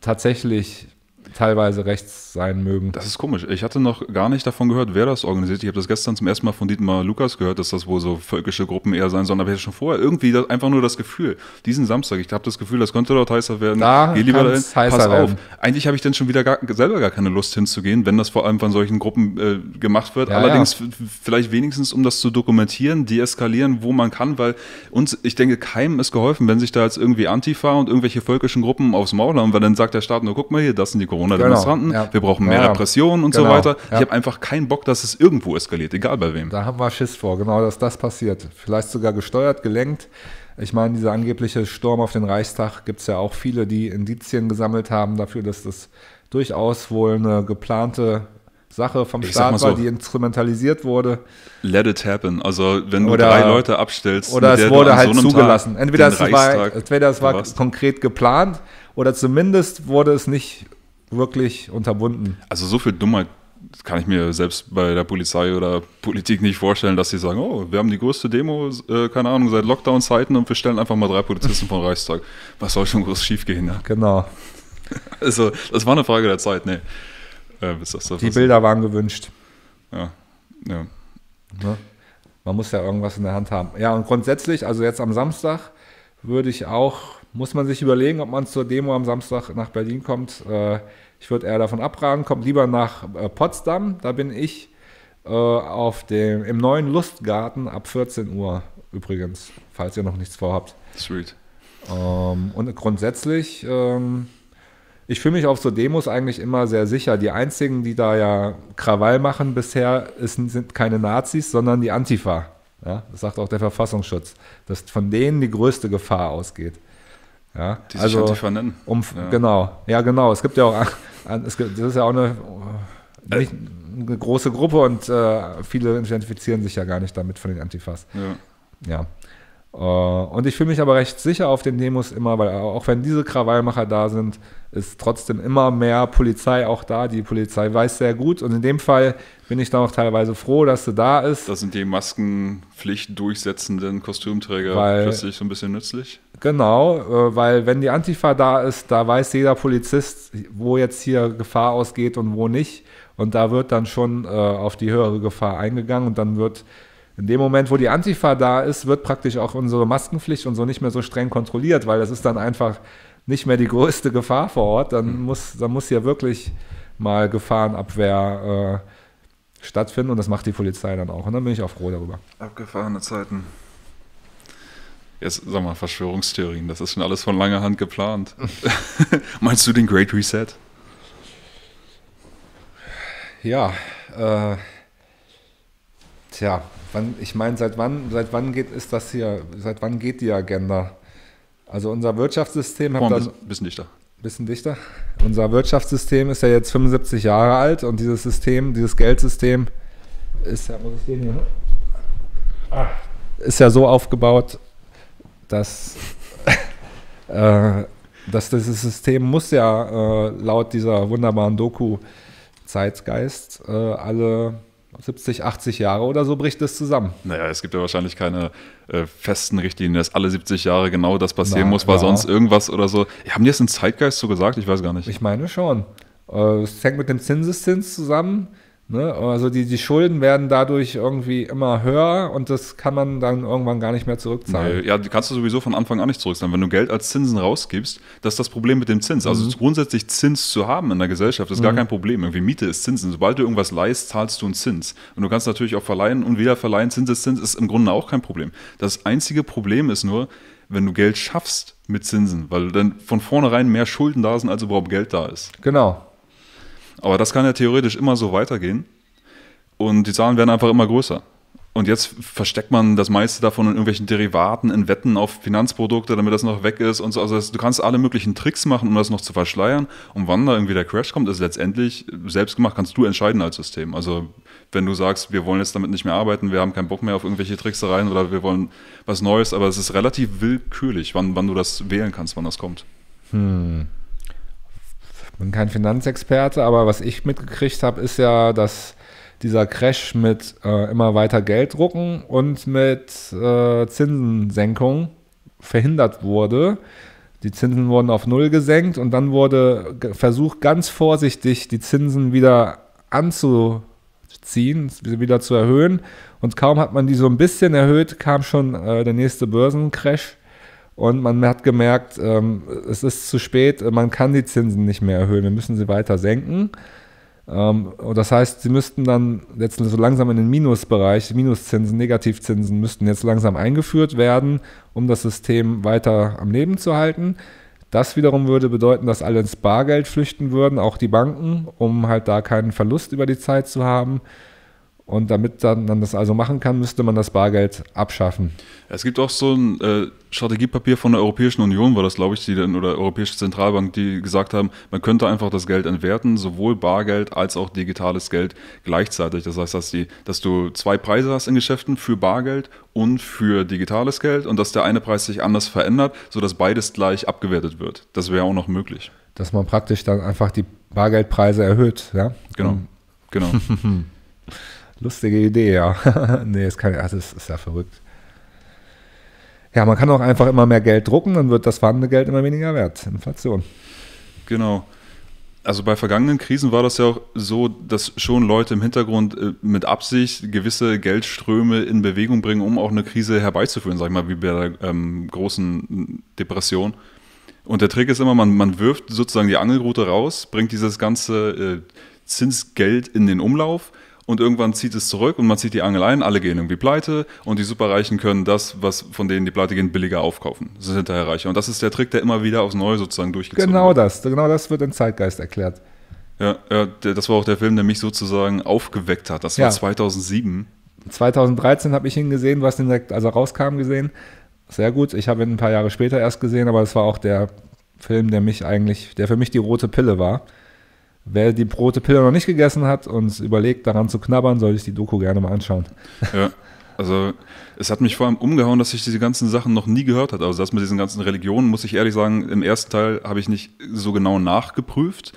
tatsächlich teilweise rechts sein mögen. Das ist komisch. Ich hatte noch gar nicht davon gehört, wer das organisiert. Ich habe das gestern zum ersten Mal von Dietmar Lukas gehört, dass das wohl so völkische Gruppen eher sein sollen. Aber ich hatte schon vorher irgendwie das, einfach nur das Gefühl, diesen Samstag, ich habe das Gefühl, das könnte dort heißer werden. Da Geh lieber dahin. heißer Pass auf. werden. Eigentlich habe ich dann schon wieder gar, selber gar keine Lust hinzugehen, wenn das vor allem von solchen Gruppen äh, gemacht wird. Ja, Allerdings f- vielleicht wenigstens, um das zu dokumentieren, deeskalieren, wo man kann, weil uns, ich denke, keinem ist geholfen, wenn sich da jetzt irgendwie Antifa und irgendwelche völkischen Gruppen aufs Maul haben, weil dann sagt der Staat nur, guck mal hier, das sind die Corona-Demonstranten, Genau, ja. wir brauchen mehr Ja. Repressionen und so Genau, weiter. ja. Ich habe einfach keinen Bock, dass es irgendwo eskaliert, egal bei wem. Da haben wir Schiss vor, genau, dass das passiert. Vielleicht sogar gesteuert, gelenkt. Ich meine, dieser angebliche Sturm auf den Reichstag gibt es ja auch viele, die Indizien gesammelt haben dafür, dass das durchaus wohl eine geplante Sache vom Ich Staat war, so. die instrumentalisiert wurde. Let it happen. Also wenn du Oder- drei Leute abstellst, Oder es wurde halt so zugelassen. Entweder den es war, entweder es war konkret geplant oder zumindest wurde es nicht wirklich unterbunden. Also so viel Dummheit kann ich mir selbst bei der Polizei oder Politik nicht vorstellen, dass sie sagen, oh, wir haben die größte Demo, äh, keine Ahnung, seit Lockdown-Zeiten und wir stellen einfach mal drei Polizisten vom Reichstag. Was soll schon groß schiefgehen? Ja? Genau. Also das war eine Frage der Zeit, nee. Äh, bis das Die Bilder waren gewünscht. Ja, ja. Ne? Man muss ja irgendwas in der Hand haben. Ja, und grundsätzlich, also jetzt am Samstag, würde ich auch, muss man sich überlegen, ob man zur Demo am Samstag nach Berlin kommt. Äh, ich würde eher davon abraten, kommt lieber nach äh, Potsdam. Da bin ich äh, auf dem, im neuen Lustgarten ab 14 Uhr übrigens, falls ihr noch nichts vorhabt. Sweet. Ähm, und grundsätzlich, ähm, ich fühle mich auf so Demos eigentlich immer sehr sicher. Die einzigen, die da ja Krawall machen bisher, ist, sind keine Nazis, sondern die Antifa. Ja, das sagt auch der Verfassungsschutz, dass von denen die größte Gefahr ausgeht. Ja, Die sich Antifa nennen. um, Ja. Genau, ja genau. Es gibt ja auch, das ist ja auch eine, Äh. nicht, eine große Gruppe und äh, viele identifizieren sich ja gar nicht damit von den Antifas. Ja. Ja. Äh, Und ich fühle mich aber recht sicher auf den Demos immer, weil auch wenn diese Krawallmacher da sind, ist trotzdem immer mehr Polizei auch da. Die Polizei weiß sehr gut und in dem Fall bin ich dann auch teilweise froh, dass sie da ist. Das sind die Maskenpflicht durchsetzenden Kostümträger Weil- plötzlich so ein bisschen nützlich. Genau, äh, weil wenn die Antifa da ist, da weiß jeder Polizist, wo jetzt hier Gefahr ausgeht und wo nicht. Und da wird dann schon äh, auf die höhere Gefahr eingegangen und dann wird in dem Moment, wo die Antifa da ist, wird praktisch auch unsere Maskenpflicht und so nicht mehr so streng kontrolliert, weil das ist dann einfach nicht mehr die größte Gefahr vor Ort. Dann muss, dann muss hier wirklich mal Gefahrenabwehr äh, stattfinden und das macht die Polizei dann auch. Und dann bin ich auch froh darüber. Abgefahrene Zeiten. Jetzt sag mal, Verschwörungstheorien, das ist schon alles von langer Hand geplant. Meinst du den Great Reset? Ja, äh, tja, wann, ich meine, seit wann, seit wann geht ist das hier, seit wann geht die Agenda? Also unser Wirtschaftssystem hat dann ein bisschen, dichter. bisschen dichter. Unser Wirtschaftssystem ist ja jetzt 75 Jahre alt und dieses System, dieses Geldsystem ist ja, muss ich den hier? Ah, ist ja so aufgebaut, dass, äh, dass dieses System muss ja äh, laut dieser wunderbaren Doku Zeitgeist äh, alle 70, 80 Jahre oder so bricht es zusammen. Naja, es gibt ja wahrscheinlich keine äh, festen Richtlinien, dass alle 70 Jahre genau das passieren Na, muss, weil ja. sonst irgendwas oder so. Haben die das in Zeitgeist so gesagt? Ich weiß gar nicht. Ich meine schon. Äh, Es hängt mit dem Zinseszins zusammen. Ne? Also die, die Schulden werden dadurch irgendwie immer höher und das kann man dann irgendwann gar nicht mehr zurückzahlen. Nee, ja, die kannst du sowieso von Anfang an nicht zurückzahlen. Wenn du Geld als Zinsen rausgibst, das ist das Problem mit dem Zins. Also Mhm. grundsätzlich Zins zu haben in der Gesellschaft ist gar kein Problem. Irgendwie Miete ist Zinsen. Sobald du irgendwas leist, zahlst du einen Zins. Und du kannst natürlich auch verleihen und wieder verleihen. Zinseszins ist im Grunde auch kein Problem. Das einzige Problem ist nur, wenn du Geld schaffst mit Zinsen, weil dann von vornherein mehr Schulden da sind, als überhaupt Geld da ist. Genau. Aber das kann ja theoretisch immer so weitergehen. Und die Zahlen werden einfach immer größer. Und jetzt versteckt man das meiste davon in irgendwelchen Derivaten, in Wetten auf Finanzprodukte, damit das noch weg ist und so. Also du kannst alle möglichen Tricks machen, um das noch zu verschleiern. Und wann da irgendwie der Crash kommt, ist letztendlich selbst gemacht, kannst du entscheiden als System. Also wenn du sagst, wir wollen jetzt damit nicht mehr arbeiten, wir haben keinen Bock mehr auf irgendwelche Tricksereien oder wir wollen was Neues, aber es ist relativ willkürlich, wann, wann du das wählen kannst, wann das kommt. Ich bin kein Finanzexperte, aber was ich mitgekriegt habe, ist ja, dass dieser Crash mit äh, immer weiter Geld drucken und mit äh, Zinsensenkung verhindert wurde. Die Zinsen wurden auf Null gesenkt und dann wurde versucht, ganz vorsichtig die Zinsen wieder anzuziehen, wieder zu erhöhen. Und kaum hat man die so ein bisschen erhöht, kam schon äh, der nächste Börsencrash. Und man hat gemerkt, ähm, es ist zu spät, man kann die Zinsen nicht mehr erhöhen, wir müssen sie weiter senken. Ähm, und das heißt, sie müssten dann jetzt so langsam in den Minusbereich, Minuszinsen, Negativzinsen müssten jetzt langsam eingeführt werden, um das System weiter am Leben zu halten. Das wiederum würde bedeuten, dass alle ins Bargeld flüchten würden, auch die Banken, um halt da keinen Verlust über die Zeit zu haben. Und damit dann man das also machen kann, müsste man das Bargeld abschaffen. Es gibt auch so ein äh, Strategiepapier von der Europäischen Union, war das, glaube ich, die dann, oder Europäische Zentralbank, die gesagt haben, man könnte einfach das Geld entwerten, sowohl Bargeld als auch digitales Geld gleichzeitig. Das heißt, dass, die, dass du zwei Preise hast in Geschäften für Bargeld und für digitales Geld und dass der eine Preis sich anders verändert, sodass beides gleich abgewertet wird. Das wäre auch noch möglich. Dass man praktisch dann einfach die Bargeldpreise erhöht, ja? Genau. Genau. Lustige Idee, ja. nee, das, kann, ja, das ist ja verrückt. Ja, man kann auch einfach immer mehr Geld drucken, dann wird das vorhandene Geld immer weniger wert. Inflation. Genau. Also bei vergangenen Krisen war das ja auch so, dass schon Leute im Hintergrund äh, mit Absicht gewisse Geldströme in Bewegung bringen, um auch eine Krise herbeizuführen, sag ich mal, wie bei der ähm, großen Depression. Und der Trick ist immer, man, man wirft sozusagen die Angelrute raus, bringt dieses ganze äh, Zinsgeld in den Umlauf und irgendwann zieht es zurück und man zieht die Angel ein, alle gehen irgendwie pleite und die Superreichen können das, was von denen die pleite gehen, billiger aufkaufen. Das sind hinterher reicher. Und das ist der Trick, der immer wieder aufs Neue sozusagen durchgezogen Genau wird. das, genau das wird im Zeitgeist erklärt. Ja, ja das war auch der Film, der mich sozusagen aufgeweckt hat. Das war Ja. 2007. 2013 habe ich ihn gesehen, was direkt, als er rauskam, gesehen. Sehr gut. Ich habe ihn ein paar Jahre später erst gesehen, aber es war auch der Film, der mich eigentlich, der für mich die rote Pille war. Wer die rote Pille noch nicht gegessen hat und überlegt, daran zu knabbern, soll sich die Doku gerne mal anschauen. Ja. Also es hat mich vor allem umgehauen, dass ich diese ganzen Sachen noch nie gehört habe. Also das mit diesen ganzen Religionen, muss ich ehrlich sagen, im ersten Teil habe ich nicht so genau nachgeprüft.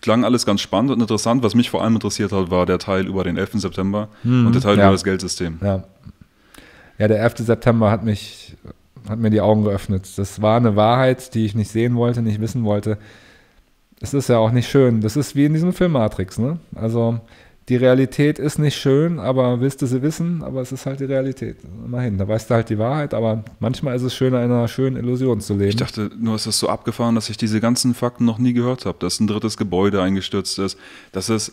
Klang alles ganz spannend und interessant. Was mich vor allem interessiert hat, war der Teil über den 11. September und der Teil ja. über das Geldsystem. Ja. Ja, der 11. September hat mich, hat mir die Augen geöffnet. Das war eine Wahrheit, die ich nicht sehen wollte, nicht wissen wollte. Es ist ja auch nicht schön. Das ist wie in diesem Film Matrix, ne? Also die Realität ist nicht schön, aber willst du sie wissen? Aber es ist halt die Realität. Immerhin, da weißt du halt die Wahrheit, aber manchmal ist es schöner, in einer schönen Illusion zu leben. Ich dachte, nur ist das so abgefahren, dass ich diese ganzen Fakten noch nie gehört habe. Dass ein drittes Gebäude eingestürzt ist, dass es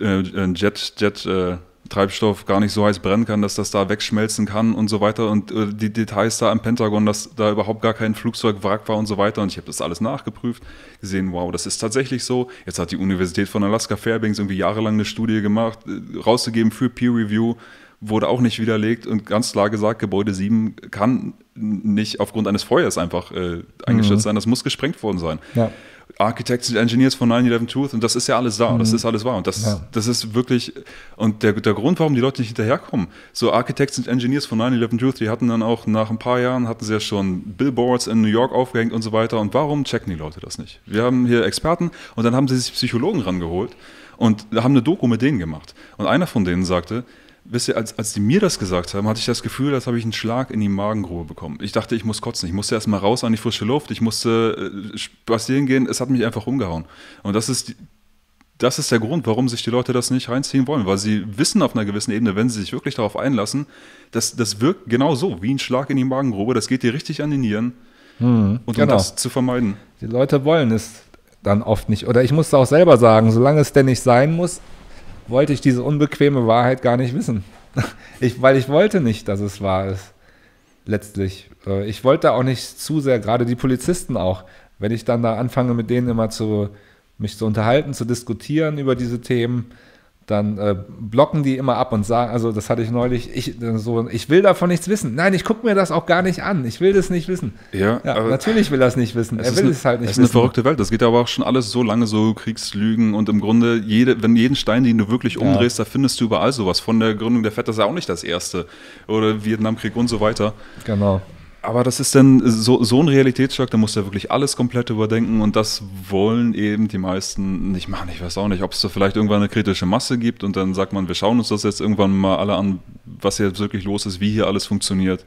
äh, ein Jet, Jet äh, Treibstoff gar nicht so heiß brennen kann, dass das da wegschmelzen kann und so weiter. Und äh, die Details da am Pentagon, dass da überhaupt gar kein Flugzeugwrack war und so weiter. Und ich habe das alles nachgeprüft, gesehen, wow, das ist tatsächlich so. Jetzt hat die Universität von Alaska Fairbanks irgendwie jahrelang eine Studie gemacht, äh, rausgegeben für Peer Review wurde auch nicht widerlegt und ganz klar gesagt, Gebäude 7 kann nicht aufgrund eines Feuers einfach äh, eingestürzt sein, das muss gesprengt worden sein. Ja. Architects and Engineers von 9-11 Truth und das ist ja alles da, das ist alles wahr und das, Ja. das ist wirklich, und der, der Grund, warum die Leute nicht hinterherkommen, so Architects and Engineers von 9-11 Truth, die hatten dann auch nach ein paar Jahren, hatten sie ja schon Billboards in New York aufgehängt und so weiter und warum checken die Leute das nicht? Wir haben hier Experten und dann haben sie sich Psychologen rangeholt und haben eine Doku mit denen gemacht und einer von denen sagte, Wisst ihr, als, als die mir das gesagt haben, hatte ich das Gefühl, als habe ich einen Schlag in die Magengrube bekommen. Ich dachte, ich muss kotzen. Ich musste erst mal raus an die frische Luft. Ich musste äh, spazieren gehen. Es hat mich einfach umgehauen. Und das ist das ist der Grund, warum sich die Leute das nicht reinziehen wollen, weil sie wissen auf einer gewissen Ebene, wenn sie sich wirklich darauf einlassen, dass das wirkt genau so, wie ein Schlag in die Magengrube, das geht dir richtig an die Nieren. Hm, und genau. um das zu vermeiden. Die Leute wollen es dann oft nicht. Oder ich muss auch selber sagen, solange es denn nicht sein muss, wollte ich diese unbequeme Wahrheit gar nicht wissen. Ich, weil ich wollte nicht, dass es wahr ist. Letztlich. Äh, Ich wollte auch nicht zu sehr, gerade die Polizisten auch, wenn ich dann da anfange, mit denen immer zu mich zu unterhalten, zu diskutieren über diese Themen, dann äh, blocken die immer ab und sagen, also das hatte ich neulich, ich, so, ich will davon nichts wissen. Nein, ich gucke mir das auch gar nicht an. Ich will das nicht wissen. Ja, Ja, natürlich will er es nicht wissen. es Er ist will eine, es halt nicht es ist eine wissen. verrückte Welt. Das geht aber auch schon alles so lange so Kriegslügen und im Grunde, jede, wenn jeden Stein, den du wirklich umdrehst, da findest du überall sowas. Von der Gründung der FED, das ist ja auch nicht das erste. Oder Vietnamkrieg und so weiter. Genau. Aber das ist dann so, so ein Realitätsschock, da musst du ja wirklich alles komplett überdenken und das wollen eben die meisten nicht machen. Ich weiß auch nicht, ob es da vielleicht irgendwann eine kritische Masse gibt und dann sagt man, wir schauen uns das jetzt irgendwann mal alle an, was hier wirklich los ist, wie hier alles funktioniert.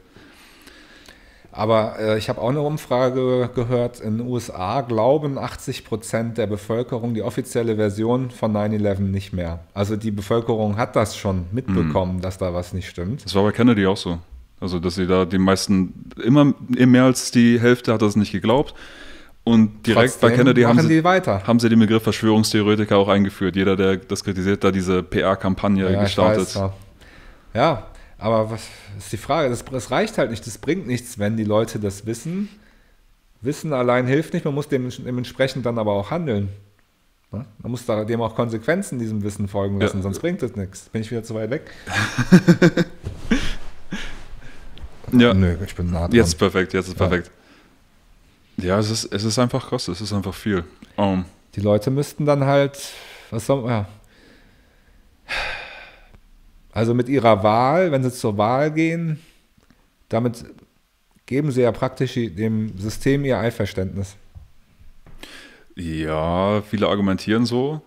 Aber äh, ich habe auch eine Umfrage gehört, in den USA glauben 80 Prozent der Bevölkerung die offizielle Version von 9-11 nicht mehr. Also die Bevölkerung hat das schon mitbekommen, Mhm. dass da was nicht stimmt. Das war bei Kennedy auch so. Also, dass sie da die meisten, immer mehr als die Hälfte hat das nicht geglaubt. Und direkt bei Trotzdem Kennedy haben sie, haben sie den Begriff Verschwörungstheoretiker auch eingeführt. Jeder, der das kritisiert, da diese PR-Kampagne Ja, gestartet. ja. aber was ist die Frage? Das, das reicht halt nicht. Das bringt nichts, wenn die Leute das wissen. Wissen allein hilft nicht. Man muss dem, dementsprechend dann aber auch handeln. Ne? Man muss da, dem auch Konsequenzen diesem Wissen folgen lassen, Ja. sonst bringt es nichts. Bin ich wieder zu weit weg? Ja. Nö, ich bin nah dran. Jetzt ist perfekt, jetzt ist Ja. perfekt. Ja, es ist, es ist einfach krass, es ist einfach viel. Ähm, Die Leute müssten dann halt, was soll ja. Also mit ihrer Wahl, wenn sie zur Wahl gehen, damit geben sie ja praktisch dem System ihr Einverständnis. ja, viele argumentieren so.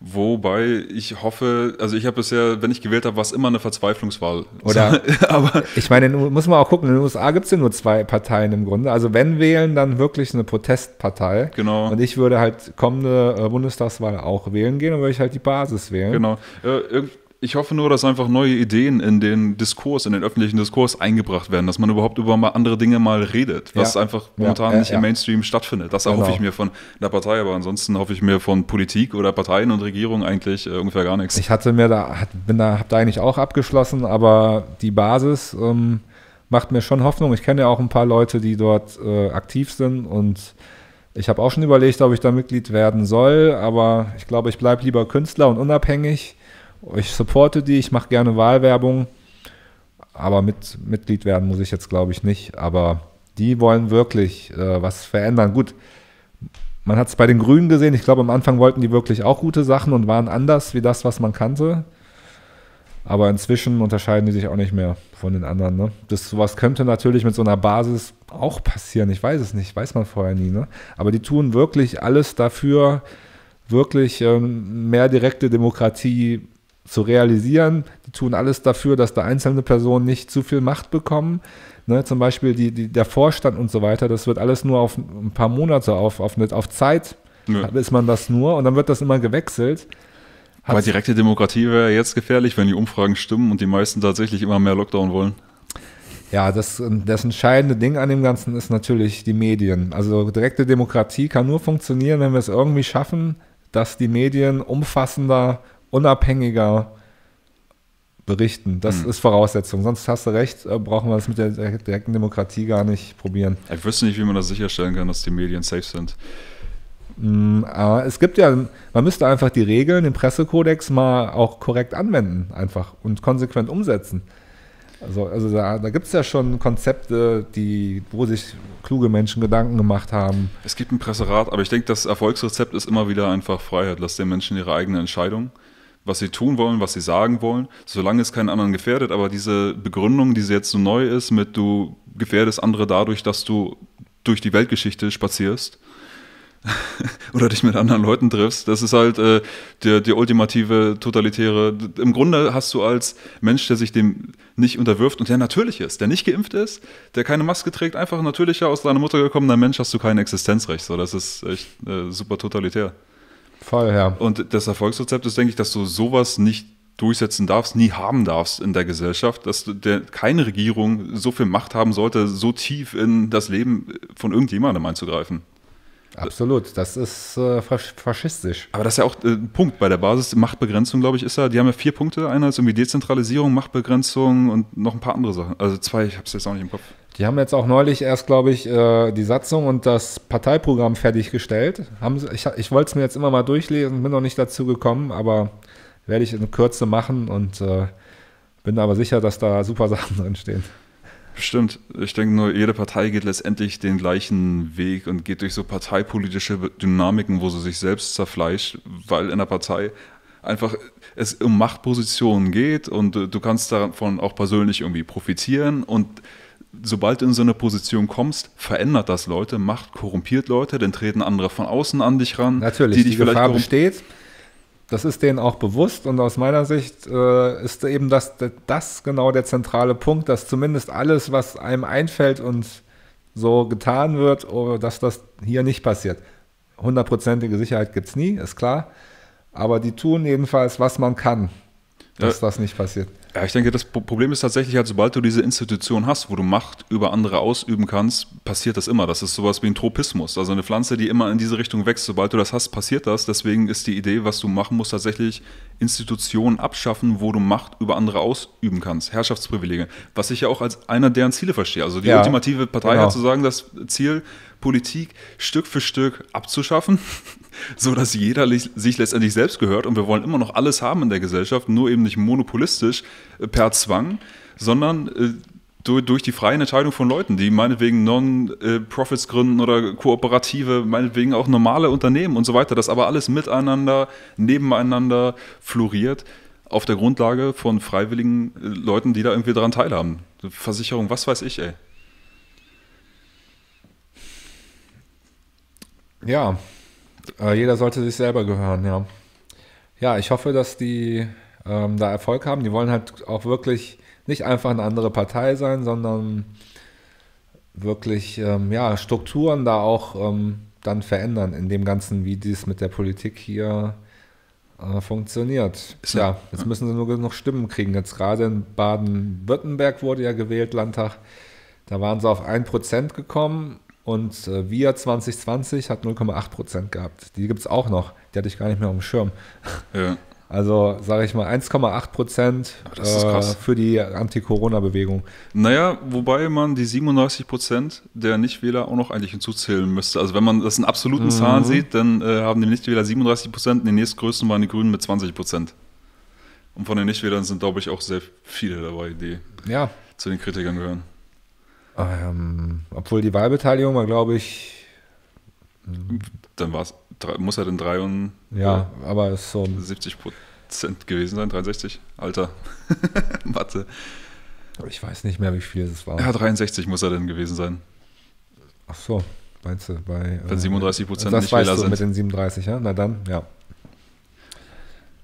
Wobei ich hoffe, also ich habe bisher, wenn ich gewählt habe, war es immer eine Verzweiflungswahl. Oder- aber Ich meine, in- muss man auch gucken, in den USA gibt es ja nur zwei Parteien im Grunde. Also wenn wählen, dann wirklich eine Protestpartei. genau, Und ich würde halt kommende äh, Bundestagswahl auch wählen gehen, dann würde ich halt die Basis wählen. genau. Äh, ich hoffe nur, dass einfach neue Ideen in den Diskurs, in den öffentlichen Diskurs eingebracht werden, dass man überhaupt über mal andere Dinge mal redet, was Ja. einfach momentan ja, nicht ja. im Mainstream stattfindet. Das Genau. erhoffe ich mir von der Partei, aber ansonsten hoffe ich mir von Politik oder Parteien und Regierung eigentlich äh, ungefähr gar nichts. Ich hatte mir da, bin da, hab da eigentlich auch abgeschlossen, aber die Basis ähm, macht mir schon Hoffnung. Ich kenne ja auch ein paar Leute, die dort äh, aktiv sind und ich habe auch schon überlegt, ob ich da Mitglied werden soll, aber ich glaube, ich bleibe lieber Künstler und unabhängig. Ich supporte die, ich mache gerne Wahlwerbung, aber mit Mitglied werden muss ich jetzt, glaube ich, nicht. Aber die wollen wirklich äh, was verändern. Gut, man hat es bei den Grünen gesehen. Ich glaube, am Anfang wollten die wirklich auch gute Sachen und waren anders wie das, was man kannte. Aber inzwischen unterscheiden die sich auch nicht mehr von den anderen. Ne? Das sowas könnte natürlich mit so einer Basis auch passieren. Ich weiß es nicht, weiß man vorher nie. Ne? Aber die tun wirklich alles dafür, wirklich ähm, mehr direkte Demokratie zu realisieren. Die tun alles dafür, dass da einzelne Personen nicht zu viel Macht bekommen. Ne, zum Beispiel die, die, der Vorstand und so weiter, das wird alles nur auf ein paar Monate, auf, auf, eine, auf Zeit Nö. ist man das nur und dann wird das immer gewechselt. Aber Hat's- direkte Demokratie wäre jetzt gefährlich, wenn die Umfragen stimmen und die meisten tatsächlich immer mehr Lockdown wollen. Ja, das, das entscheidende Ding an dem Ganzen ist natürlich die Medien. Also direkte Demokratie kann nur funktionieren, wenn wir es irgendwie schaffen, dass die Medien umfassender, unabhängiger berichten. Das Hm. ist Voraussetzung. Sonst hast du recht, äh, brauchen wir das mit der direkten Demokratie gar nicht probieren. Ich wüsste nicht, wie man das sicherstellen kann, dass die Medien safe sind. Mm, aber es gibt ja, man müsste einfach die Regeln, den Pressekodex mal auch korrekt anwenden, einfach und konsequent umsetzen. Also, also da, da gibt es ja schon Konzepte, die, wo sich kluge Menschen Gedanken gemacht haben. Es gibt ein Presserat, aber ich denke, das Erfolgsrezept ist immer wieder einfach Freiheit. Lass den Menschen ihre eigene Entscheidung, was sie tun wollen, was sie sagen wollen, solange es keinen anderen gefährdet. Aber diese Begründung, die jetzt so neu ist, mit du gefährdest andere dadurch, dass du durch die Weltgeschichte spazierst oder dich mit anderen Leuten triffst, das ist halt äh, der, die ultimative totalitäre. Im Grunde hast du als Mensch, der sich dem nicht unterwirft und der natürlich ist, der nicht geimpft ist, der keine Maske trägt, einfach ein natürlicher aus deiner Mutter gekommener Mensch, hast du kein Existenzrecht. So, das ist echt äh, super totalitär. Voll, ja. Und das Erfolgsrezept ist, denke ich, dass du sowas nicht durchsetzen darfst, nie haben darfst in der Gesellschaft, dass der, keine Regierung so viel Macht haben sollte, so tief in das Leben von irgendjemandem einzugreifen. Absolut, das ist äh, faschistisch. Aber das ist ja auch äh, ein Punkt bei der Basis. Machtbegrenzung, glaube ich, ist ja, die haben ja vier Punkte. Einer ist irgendwie Dezentralisierung, Machtbegrenzung und noch ein paar andere Sachen. Also zwei, ich habe es jetzt auch nicht im Kopf. Die haben jetzt auch neulich erst, glaube ich, äh, die Satzung und das Parteiprogramm fertiggestellt. Ich wollte es mir jetzt immer mal durchlesen, bin noch nicht dazu gekommen, aber werde ich in Kürze machen und äh, bin aber sicher, dass da super Sachen drin stehen. Stimmt. Ich denke nur, jede Partei geht letztendlich den gleichen Weg und geht durch so parteipolitische Dynamiken, wo sie sich selbst zerfleischt, weil in der Partei einfach es um Machtpositionen geht und du kannst davon auch persönlich irgendwie profitieren und sobald du in so eine Position kommst, verändert das Leute, Macht korrumpiert Leute, dann treten andere von außen an dich ran. Natürlich, die, dich die Gefahr besteht. Das ist denen auch bewusst und aus meiner Sicht äh, ist eben das, das genau der zentrale Punkt, dass zumindest alles, was einem einfällt und so getan wird, oh, dass das hier nicht passiert. Hundertprozentige Sicherheit gibt es nie, ist klar. Aber die tun jedenfalls, was man kann, dass ja. das nicht passiert. Ja, ich denke, das Problem ist tatsächlich halt, sobald du diese Institution hast, wo du Macht über andere ausüben kannst, passiert das immer. Das ist sowas wie ein Tropismus. Also eine Pflanze, die immer in diese Richtung wächst. Sobald du das hast, passiert das. Deswegen ist die Idee, was du machen musst, tatsächlich Institutionen abschaffen, wo du Macht über andere ausüben kannst. Herrschaftsprivilegien. Was ich ja auch als einer deren Ziele verstehe. Also die ja, ultimative Partei genau. hat zu sagen, das Ziel, Politik Stück für Stück abzuschaffen, so dass jeder sich letztendlich selbst gehört und wir wollen immer noch alles haben in der Gesellschaft, nur eben nicht monopolistisch äh, per Zwang, sondern äh, durch die freie Entscheidung von Leuten, die meinetwegen Non-Profits gründen oder Kooperative, meinetwegen auch normale Unternehmen und so weiter, das aber alles miteinander, nebeneinander floriert auf der Grundlage von freiwilligen äh, Leuten, die da irgendwie daran teilhaben. Versicherung, was weiß ich, ey. Ja, äh, jeder sollte sich selber gehören, ja. Ja, ich hoffe, dass die ähm, da Erfolg haben. Die wollen halt auch wirklich nicht einfach eine andere Partei sein, sondern wirklich ähm, ja, Strukturen da auch ähm, dann verändern in dem Ganzen, wie dies mit der Politik hier äh, funktioniert. ja, jetzt müssen sie nur noch Stimmen kriegen. Jetzt gerade in Baden-Württemberg wurde ja gewählt, Landtag. Da waren sie auf 1% gekommen und äh, Wir 2020 hat 0,8 Prozent gehabt. Die gibt es auch noch. Die hatte ich gar nicht mehr auf dem Schirm. Ja. Also sage ich mal 1,8 Prozent äh, für die Anti-Corona-Bewegung. Naja, wobei man die 37 Prozent der Nichtwähler auch noch eigentlich hinzuzählen müsste. Also wenn man das in absoluten mhm. Zahlen sieht, dann äh, haben die Nichtwähler 37 Prozent, die nächstgrößten waren die Grünen mit 20 Prozent. Und von den Nichtwählern sind, glaube ich, auch sehr viele dabei, die ja. zu den Kritikern gehören. Ähm, obwohl die Wahlbeteiligung war, glaube ich. Dann war es, muss er denn 3 und. Ja, äh, aber es ist so. 70 Prozent gewesen sein, 63. Alter. Mathe. Ich weiß nicht mehr, wie viel es war. Ja, 63 muss er denn gewesen sein. Ach so, meinst du, bei. Wenn 37 Prozent äh, nicht weißt du sind. mit den 37, ja? Na dann, ja.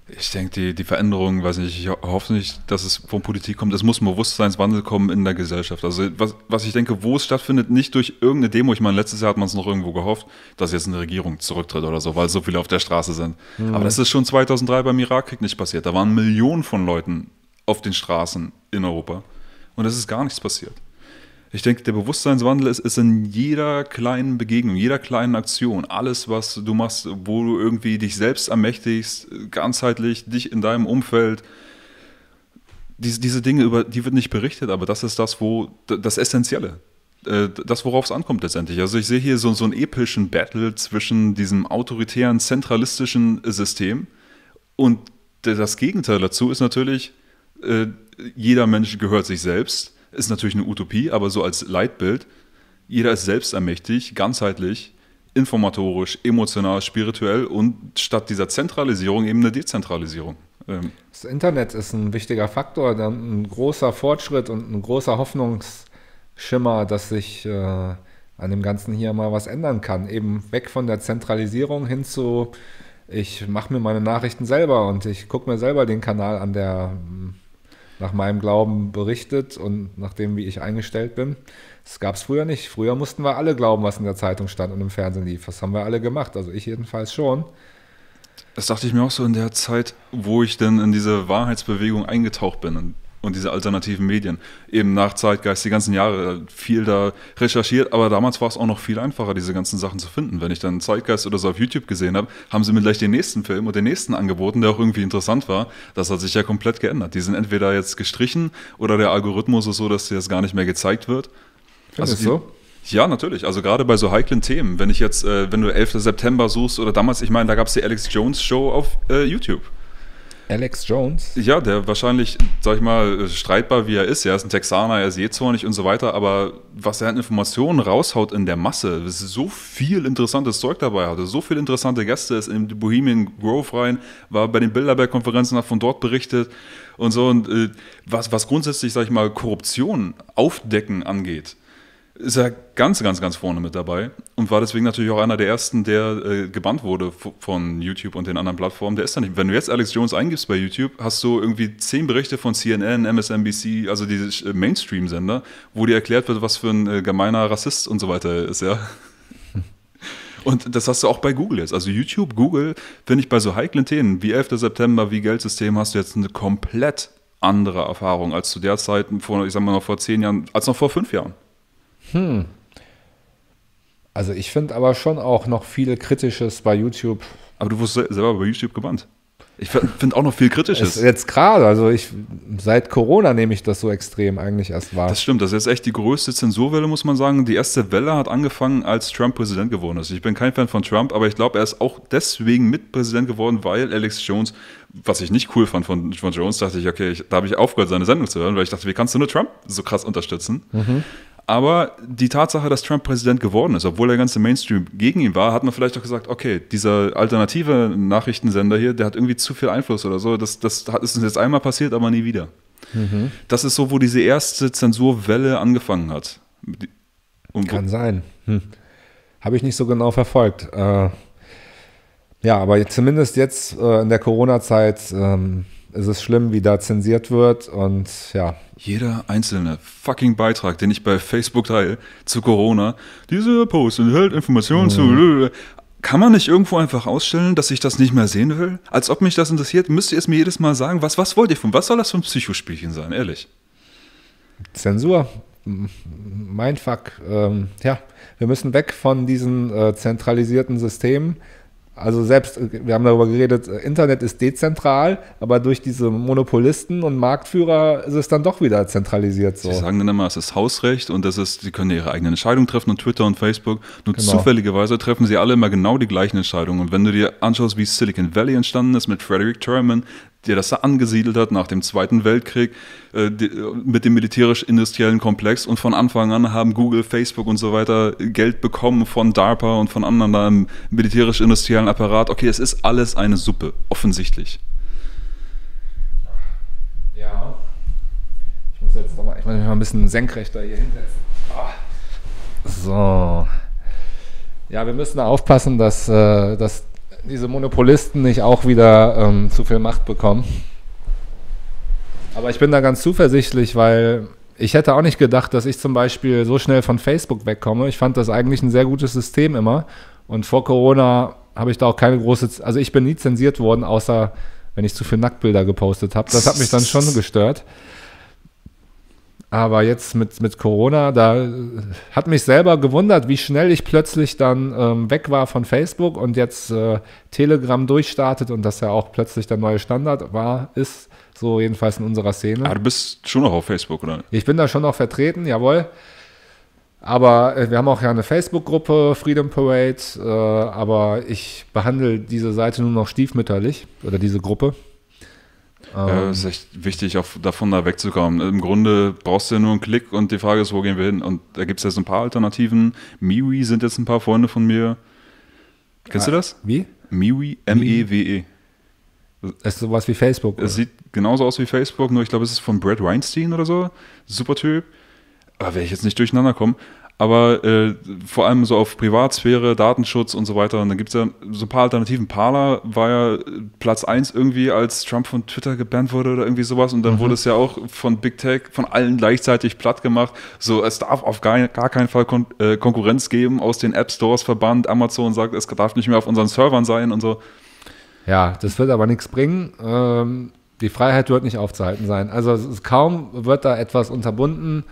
Ich denke, die, die Veränderung, weiß nicht, ich hoffe nicht, dass es von Politik kommt. Es muss ein Bewusstseinswandel kommen in der Gesellschaft. Also was, was ich denke, wo es stattfindet, nicht durch irgendeine Demo. Ich meine, letztes Jahr hat man es noch irgendwo gehofft, dass jetzt eine Regierung zurücktritt oder so, weil so viele auf der Straße sind. Mhm. Aber das ist schon 2003 beim Irakkrieg nicht passiert. Da waren Millionen von Leuten auf den Straßen in Europa. Und es ist gar nichts passiert. Ich denke, der Bewusstseinswandel ist, ist in jeder kleinen Begegnung, jeder kleinen Aktion, alles, was du machst, wo du irgendwie dich selbst ermächtigst, ganzheitlich, dich in deinem Umfeld. Diese, diese Dinge, über die wird nicht berichtet, aber das ist das, wo das Essentielle äh, das, worauf es ankommt letztendlich. Also ich sehe hier so, so einen epischen Battle zwischen diesem autoritären, zentralistischen System und das Gegenteil dazu ist natürlich, äh, jeder Mensch gehört sich selbst ist natürlich eine Utopie, aber so als Leitbild, jeder ist selbstermächtig, ganzheitlich, informatorisch, emotional, spirituell und statt dieser Zentralisierung eben eine Dezentralisierung. Ähm, das Internet ist ein wichtiger Faktor, ein großer Fortschritt und ein großer Hoffnungsschimmer, dass sich äh, an dem Ganzen hier mal was ändern kann. Eben weg von der Zentralisierung hin zu, ich mache mir meine Nachrichten selber und ich gucke mir selber den Kanal an, der nach meinem Glauben berichtet und nach dem, wie ich eingestellt bin. Das gab es früher nicht. Früher mussten wir alle glauben, was in der Zeitung stand und im Fernsehen lief. Das haben wir alle gemacht, also ich jedenfalls schon. Das dachte ich mir auch so in der Zeit, wo ich dann in diese Wahrheitsbewegung eingetaucht bin und, und diese alternativen Medien. Eben nach Zeitgeist die ganzen Jahre viel da recherchiert, aber damals war es auch noch viel einfacher, diese ganzen Sachen zu finden. Wenn ich dann Zeitgeist oder so auf YouTube gesehen habe, haben sie mir gleich den nächsten Film und den nächsten angeboten, der auch irgendwie interessant war. Das hat sich ja komplett geändert. Die sind entweder jetzt gestrichen oder der Algorithmus ist so, dass dir das gar nicht mehr gezeigt wird. Findest Also du? Ja, natürlich. Also gerade bei so heiklen Themen. Wenn ich jetzt, äh, wenn du 11. September suchst oder damals, ich meine, da gab es die Alex Jones Show auf äh, YouTube. Alex Jones? Ja, der wahrscheinlich, sag ich mal, streitbar wie er ist. Er ist ein Texaner, er ist jähzornig und so weiter. Aber was er an Informationen raushaut in der Masse, ist so viel interessantes Zeug dabei hatte, so viele interessante Gäste, ist in die Bohemian Grove rein, war bei den Bilderberg-Konferenzen, hat von dort berichtet und so. Und äh, was, was grundsätzlich, sag ich mal, Korruption aufdecken angeht, ist er ganz, ganz, ganz vorne mit dabei und war deswegen natürlich auch einer der ersten, der äh, gebannt wurde von YouTube und den anderen Plattformen. Der ist da nicht. Wenn du jetzt Alex Jones eingibst bei YouTube, hast du irgendwie zehn Berichte von CNN, MSNBC, also diese äh, Mainstream-Sender, wo dir erklärt wird, was für ein äh, gemeiner Rassist und so weiter er ist, ja. Und das hast du auch bei Google jetzt. Also YouTube, Google, finde ich bei so heiklen Themen wie 11. September, wie Geldsystem, hast du jetzt eine komplett andere Erfahrung als zu der Zeit, vor, ich sag mal noch vor zehn Jahren, als noch vor fünf Jahren. Also ich finde aber schon auch noch viel Kritisches bei YouTube. Aber du wurdest se- selber bei YouTube gebannt. Ich finde auch noch viel Ist Kritisches. jetzt gerade, also ich seit Corona nehme ich das so extrem eigentlich erst wahr. Das stimmt, das ist jetzt echt die größte Zensurwelle, muss man sagen. Die erste Welle hat angefangen, als Trump Präsident geworden ist. Ich bin kein Fan von Trump, aber ich glaube, er ist auch deswegen mit Präsident geworden, weil Alex Jones, was ich nicht cool fand von, von Jones, dachte ich, okay, ich, da habe ich aufgehört, seine Sendung zu hören, weil ich dachte, wie kannst du nur Trump so krass unterstützen? Aber die Tatsache, dass Trump Präsident geworden ist, obwohl der ganze Mainstream gegen ihn war, hat man vielleicht auch gesagt, okay, dieser alternative Nachrichtensender hier, der hat irgendwie zu viel Einfluss oder so. Das, das hat- ist uns jetzt einmal passiert, aber nie wieder. Das ist so, wo diese erste Zensurwelle angefangen hat. Und Kann sein. Hm. Habe ich nicht so genau verfolgt. Äh, ja, aber zumindest jetzt äh, in der Corona-Zeit ähm, ist es schlimm, wie da zensiert wird und ja, jeder einzelne fucking Beitrag, den ich bei Facebook teile zu Corona, dieser Post enthält Informationen zu. Kann man nicht irgendwo einfach ausstellen, dass ich das nicht mehr sehen will? Als ob mich das interessiert, müsst ihr es mir jedes Mal sagen. Was, was wollt ihr von? Was soll das für ein Psychospielchen sein, ehrlich? Zensur, mein Fuck. Ähm, ja, wir müssen weg von diesen äh, zentralisierten Systemen. Also selbst, äh, wir haben darüber geredet, äh, Internet ist dezentral, aber durch diese Monopolisten und Marktführer ist es dann doch wieder zentralisiert so. Sie sagen dann immer, es ist Hausrecht und das ist, sie können ihre eigenen Entscheidungen treffen und Twitter und Facebook. Nur Genau. zufälligerweise treffen sie alle immer genau die gleichen Entscheidungen. Und wenn du dir anschaust, wie Silicon Valley entstanden ist mit Frederick Terman, der das da angesiedelt hat nach dem Zweiten Weltkrieg, äh, die, mit dem militärisch-industriellen Komplex und von Anfang an haben Google, Facebook und so weiter Geld bekommen von DARPA und von anderen da im militärisch-industriellen Apparat. Okay, es ist alles eine Suppe, offensichtlich. Ja. Ich muss jetzt noch mal, ich muss mich mal ein bisschen senkrechter hier hinsetzen. Ah. So. Ja, wir müssen aufpassen, dass, äh, dass diese Monopolisten nicht auch wieder ähm, zu viel Macht bekommen. Aber ich bin da ganz zuversichtlich, weil ich hätte auch nicht gedacht, dass ich zum Beispiel so schnell von Facebook wegkomme. Ich fand das eigentlich ein sehr gutes System immer. Und vor Corona habe ich da auch keine große, also ich bin nie zensiert worden, außer wenn ich zu viele Nacktbilder gepostet habe. Das hat mich dann schon gestört. Aber jetzt mit, mit Corona, da äh, hat mich selber gewundert, wie schnell ich plötzlich dann ähm, weg war von Facebook und jetzt äh, Telegram durchstartet und das ja auch plötzlich der neue Standard war, ist, so jedenfalls in unserer Szene. Aber du bist schon noch auf Facebook, oder? Ich bin da schon noch vertreten, jawohl. Aber äh, wir haben auch ja eine Facebook-Gruppe, Freedom Parade, äh, aber ich behandle diese Seite nur noch stiefmütterlich oder diese Gruppe. Ähm, es ist echt wichtig, auch davon da wegzukommen. Im Grunde brauchst du ja nur einen Klick und die Frage ist, wo gehen wir hin? Und da gibt es jetzt ein paar Alternativen. Miwi sind jetzt ein paar Freunde von mir. Kennst du das? Wie? Miwi, M-E-W-E. Ist sowas wie Facebook. Es sieht genauso aus wie Facebook, nur ich glaube, es ist von Brad Weinstein oder so. Super Typ. Aber werde ich jetzt nicht durcheinander kommen. Aber äh, vor allem so auf Privatsphäre, Datenschutz und so weiter. Und dann gibt es ja so ein paar Alternativen. Parler war ja äh, Platz 1 irgendwie, als Trump von Twitter gebannt wurde oder irgendwie sowas. Und dann wurde es ja auch von Big Tech, von allen gleichzeitig platt gemacht. So, es darf auf gar, gar keinen Fall Kon äh, Konkurrenz geben, aus den App Stores verbannt. Amazon sagt, es darf nicht mehr auf unseren Servern sein und so. Ja, das wird aber nichts bringen. Ähm, die Freiheit wird nicht aufzuhalten sein. Also kaum wird da etwas unterbunden,